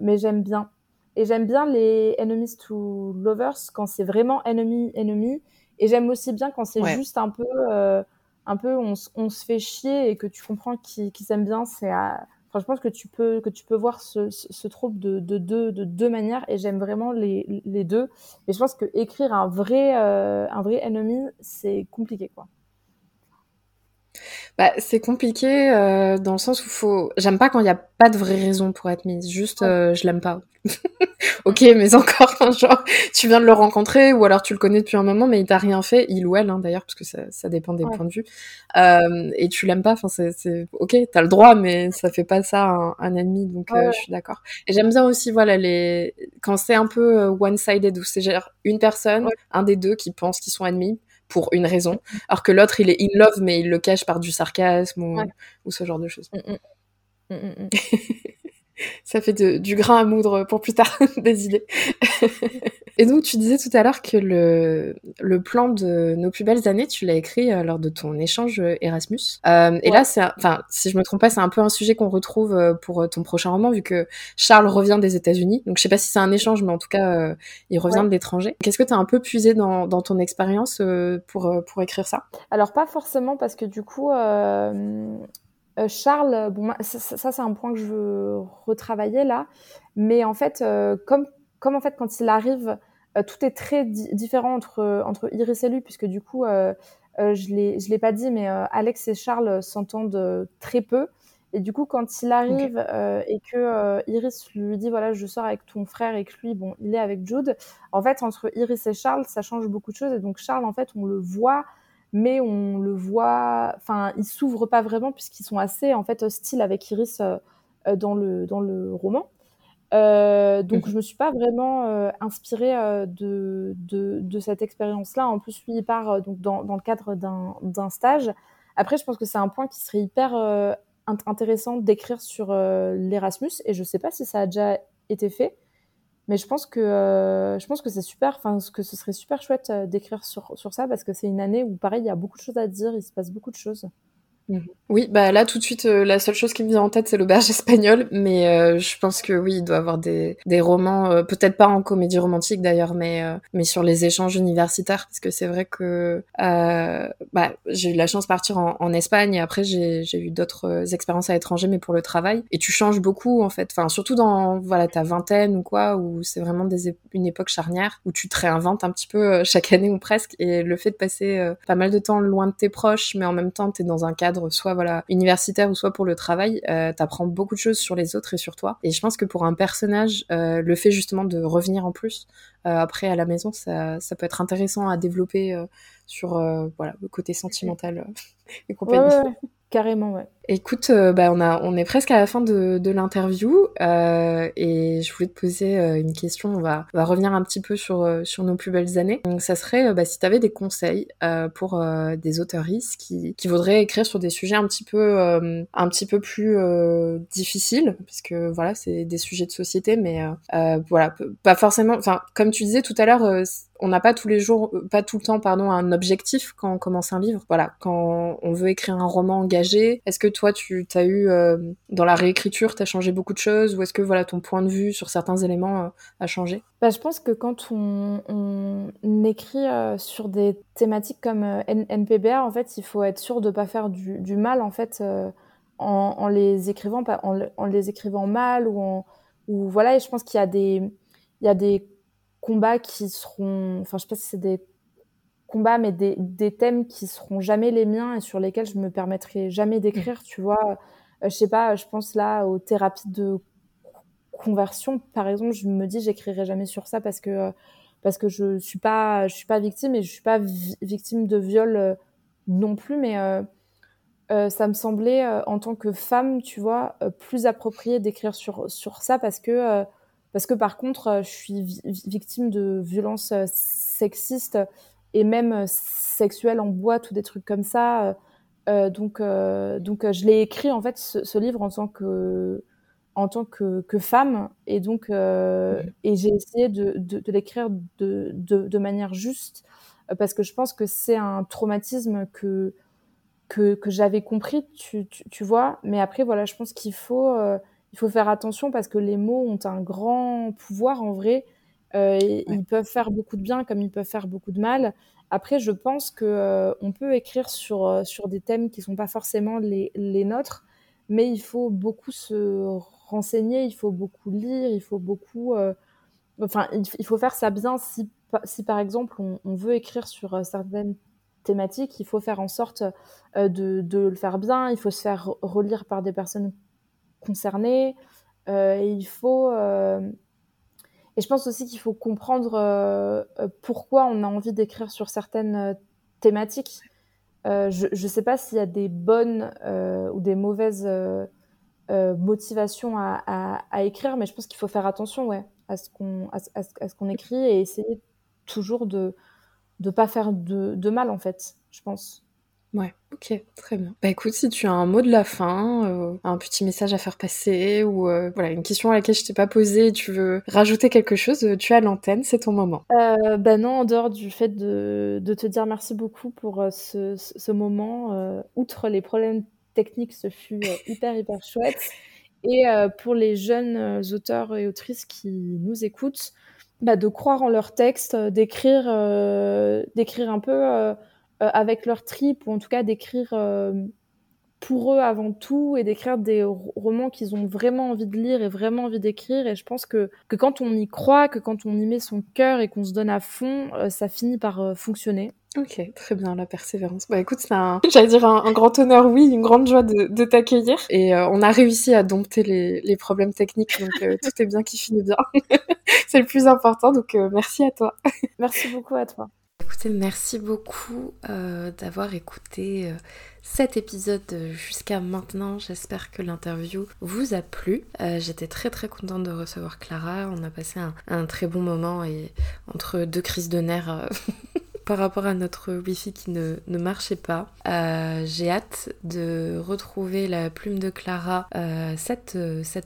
mais j'aime bien. Et j'aime bien les enemies to lovers quand c'est vraiment ennemi ennemi. Et j'aime aussi bien quand c'est juste un peu euh, un peu on, on, se fait chier et que tu comprends qu'ils s'aiment bien. C'est Enfin, je pense que tu peux que tu peux voir ce, ce, troupe de, de, deux de deux manières et j'aime vraiment les, les deux. Mais je pense que écrire un vrai euh, un vrai ennemi c'est compliqué quoi. Bah, c'est compliqué euh, dans le sens où faut. J'aime pas quand il y a pas de vraie raison pour être mise. Juste, euh, je l'aime pas. <laughs> ok, mais encore, <laughs> genre, tu viens de le rencontrer ou alors tu le connais depuis un moment, mais il t'a rien fait, il ou elle, hein, d'ailleurs, parce que ça, ça dépend des points de vue. Euh, et tu l'aimes pas. Enfin, c'est ok, t'as le droit, mais ça fait pas ça un, un ennemi. Donc, je suis d'accord. Et j'aime bien aussi, voilà, les quand c'est un peu one-sided où c'est genre une personne, un des deux qui pense qu'ils sont ennemis pour une raison, alors que l'autre il est in love mais il le cache par du sarcasme ou, ce genre de choses. Mm, mm. <laughs> ça fait du grain à moudre pour plus tard <laughs> des idées. et donc, tu disais tout à l'heure que le, le plan de nos plus belles années, tu l'as écrit euh, lors de ton échange euh, Erasmus. Euh, et là, c'est, enfin, si je me trompe pas, c'est un peu un sujet qu'on retrouve pour ton prochain roman, vu que Charles revient des États-Unis. Donc, je sais pas si c'est un échange, mais en tout cas, il revient de l'étranger. Qu'est-ce que tu as un peu puisé dans, dans ton expérience pour, pour écrire ça? Alors, pas forcément, parce que du coup, euh, Charles, bon, ça, c'est un point que je veux retravailler là, mais en fait, euh, comme, comme en fait quand il arrive, euh, tout est très différent entre, entre Iris et lui, puisque du coup, je l'ai je l'ai pas dit, mais Alex et Charles s'entendent très peu. Et du coup, quand il arrive et que Iris lui dit voilà, je sors avec ton frère et que lui, bon, il est avec Jude. En fait, entre Iris et Charles, ça change beaucoup de choses. Et donc Charles, en fait, on le voit mais on le voit, enfin, ils s'ouvrent pas vraiment puisqu'ils sont assez en fait hostiles avec Iris euh, euh, dans le dans le roman. Euh, donc, je me suis pas vraiment euh, inspirée de, de, de, cette expérience-là. En plus, lui, il part donc dans, dans le cadre d'un stage. Après, je pense que c'est un point qui serait hyper intéressant d'écrire sur l'Erasmus. Et je sais pas si ça a déjà été fait. Mais je pense que euh, je pense que c'est super, enfin que ce serait super chouette euh, d'écrire sur, sur ça parce que c'est une année où pareil il y a beaucoup de choses à dire, il se passe beaucoup de choses. Mhm. Oui, bah là tout de suite, euh, la seule chose qui me vient en tête, c'est l'auberge espagnole, mais euh, je pense que oui, il doit avoir des, des romans, euh, peut-être pas en comédie romantique d'ailleurs, mais mais sur les échanges universitaires, parce que c'est vrai que bah, j'ai eu la chance de partir en, en Espagne et après j'ai eu d'autres expériences à l'étranger, mais pour le travail, et tu changes beaucoup en fait, enfin surtout dans voilà ta vingtaine ou quoi, où c'est vraiment des, une époque charnière où tu te réinventes un petit peu chaque année ou presque, et le fait de passer pas mal de temps loin de tes proches, mais en même temps t'es dans un cadre soit voilà universitaire ou soit pour le travail, euh, t'apprends beaucoup de choses sur les autres et sur toi. Et je pense que pour un personnage, euh, le fait justement de revenir en plus euh, après à la maison, ça, ça peut être intéressant à développer euh, sur voilà le côté sentimental <laughs> et compagnie. Carrément, ouais. Écoute, euh, bah, on, a, on est presque à la fin de, de l'interview euh, et je voulais te poser euh, une question. On va, on va revenir un petit peu sur, euh, sur nos plus belles années. Donc, ça serait bah, si tu avais des conseils pour des auteuristes qui, qui voudraient écrire sur des sujets un petit peu, un petit peu plus difficiles, puisque voilà, c'est des sujets de société, mais voilà, pas forcément. Enfin, comme tu disais tout à l'heure, on n'a pas tous les jours, pas tout le temps, pardon, un objectif quand on commence un livre. Voilà, quand on veut écrire un roman engagé, est-ce que toi, tu as eu, euh, dans la réécriture, tu as changé beaucoup de choses ou est-ce que voilà, ton point de vue sur certains éléments euh, a changé? Bah, Je pense que quand on, écrit euh, sur des thématiques comme NPBA, en fait, il faut être sûr de ne pas faire du, mal, en fait, en, les écrivant, en, les écrivant mal ou, en, ou voilà, et je pense qu'il y a des, il y a des combats qui seront, enfin, je sais pas c'est des combats, mais des, des, thèmes qui seront jamais les miens et sur lesquels je me permettrai jamais d'écrire, mmh. tu vois. Euh, je sais pas, je pense là aux thérapies de conversion, par exemple, je me dis j'écrirai jamais sur ça parce que parce que je suis pas je suis pas victime et je suis pas victime de viol euh, non plus, mais euh, euh, ça me semblait en tant que femme, tu vois, plus approprié d'écrire sur sur ça parce que parce que par contre, je suis victime de violences sexistes et même sexuelles en boîte ou des trucs comme ça. donc, donc je l'ai écrit en fait ce, livre en tant que en tant que, que femme et donc et j'ai essayé de, de, de l'écrire de, de, de, manière juste parce que je pense que c'est un traumatisme que que, que j'avais compris, tu, tu, tu, vois. Mais après, voilà, je pense qu'il faut, euh, il faut faire attention parce que les mots ont un grand pouvoir en vrai. Euh, Ils peuvent faire beaucoup de bien comme ils peuvent faire beaucoup de mal. Après, je pense que euh, on peut écrire sur, euh, sur des thèmes qui sont pas forcément les, les nôtres, mais il faut beaucoup se renseigner, il faut beaucoup lire, il faut beaucoup. Euh, enfin, il, il, faut faire ça bien si, si par exemple, on, on veut écrire sur certaines thématique, il faut faire en sorte de, de, le faire bien, il faut se faire relire par des personnes concernées, et il faut... Euh, et je pense aussi qu'il faut comprendre euh, pourquoi on a envie d'écrire sur certaines thématiques. je ne sais pas s'il y a des bonnes ou des mauvaises motivations à, écrire, mais je pense qu'il faut faire attention ouais, à ce qu'on écrit et essayer toujours de, de pas faire de, mal en fait, je pense. Ouais, ok, très bien. Bah écoute, si tu as un mot de la fin, euh, un petit message à faire passer, ou euh, voilà, une question à laquelle je t'ai pas posée et tu veux rajouter quelque chose, euh, tu as l'antenne, c'est ton moment. Euh, bah non, en dehors du fait de, de te dire merci beaucoup pour ce, ce, moment, outre les problèmes techniques, ce fut <laughs> hyper hyper chouette. Et pour les jeunes auteurs et autrices qui nous écoutent, bah, de croire en leur texte, d'écrire, d'écrire un peu avec leur trip, ou en tout cas d'écrire pour eux avant tout et d'écrire des romans qu'ils ont vraiment envie de lire et vraiment envie d'écrire. Et je pense que, que quand on y croit, que quand on y met son cœur et qu'on se donne à fond, ça finit par fonctionner. Ok, très bien, la persévérance. Bah écoute, c'est un, <laughs> j'allais dire un, un, grand honneur, oui, une grande joie de, de t'accueillir. Et euh, on a réussi à dompter les, les problèmes techniques, donc euh, tout est bien qui finit bien. <laughs> c'est le plus important, donc euh, merci à toi. merci beaucoup à toi. Merci beaucoup euh, d'avoir écouté euh, cet épisode jusqu'à maintenant. J'espère que l'interview vous a plu. Euh, J'étais très très contente de recevoir Clara. On a passé un très bon moment et entre deux crises de nerfs <laughs> par rapport à notre wifi qui ne, marchait pas. Euh, J'ai hâte de retrouver la plume de Clara euh, cet,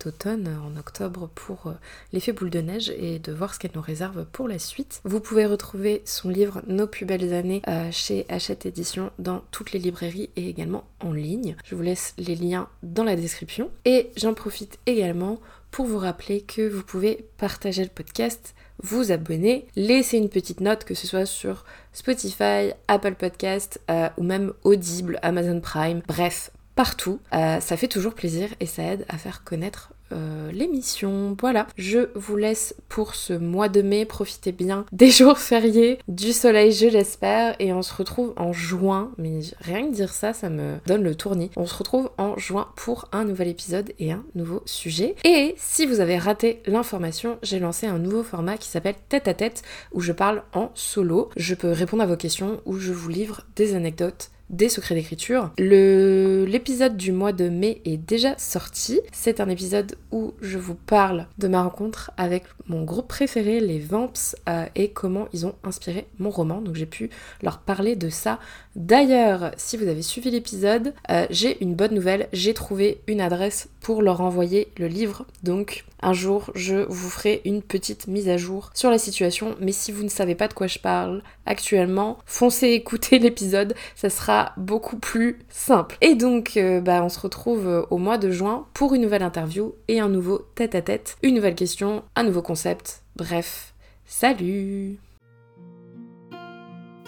automne, en octobre, pour euh, l'effet boule de neige et de voir ce qu'elle nous réserve pour la suite. Vous pouvez retrouver son livre Nos plus belles années chez Hachette Édition dans toutes les librairies et également en ligne. Je vous laisse les liens dans la description. Et j'en profite également pour vous rappeler que vous pouvez partager le podcast vous abonner, laisser une petite note, que ce soit sur Spotify, Apple Podcast euh, ou même Audible, Amazon Prime, bref, partout. Euh, ça fait toujours plaisir et ça aide à faire connaître euh, l'émission. Voilà, je vous laisse pour ce mois de mai. Profitez bien <laughs> des jours fériés, du soleil, je l'espère. Et on se retrouve en juin. Mais rien que dire ça, ça me donne le tournis. On se retrouve en juin pour un nouvel épisode et un nouveau sujet. Et si vous avez raté l'information, j'ai lancé un nouveau format qui s'appelle Tête à Tête où je parle en solo. Je peux répondre à vos questions, où je vous livre des anecdotes des secrets d'écriture. L'épisode du mois de mai est déjà sorti. C'est un épisode où je vous parle de ma rencontre avec mon groupe préféré, les Vamps, euh, et comment ils ont inspiré mon roman. Donc j'ai pu leur parler de ça. D'ailleurs, si vous avez suivi l'épisode, euh, j'ai une bonne nouvelle. J'ai trouvé une adresse pour leur envoyer le livre. Donc un jour, je vous ferai une petite mise à jour sur la situation. Mais si vous ne savez pas de quoi je parle actuellement, foncez écouter <laughs> l'épisode. Ça sera beaucoup plus simple. Et donc, euh, bah, on se retrouve euh, au mois de juin pour une nouvelle interview et un nouveau tête-à-tête, une nouvelle question, un nouveau concept. Bref, salut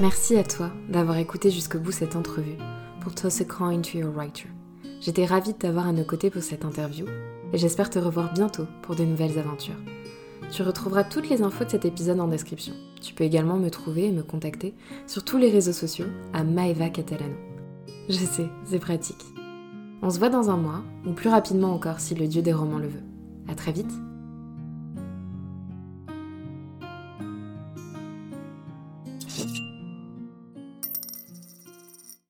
Merci à toi d'avoir écouté jusqu'au bout cette entrevue pour Toss a Coin to Your Writer. J'étais ravie de t'avoir à nos côtés pour cette interview et j'espère te revoir bientôt pour de nouvelles aventures. Tu retrouveras toutes les infos de cet épisode en description. Tu peux également me trouver et me contacter sur tous les réseaux sociaux à Maeva Catalano. Je sais, c'est pratique. On se voit dans un mois, ou plus rapidement encore si le dieu des romans le veut. À très vite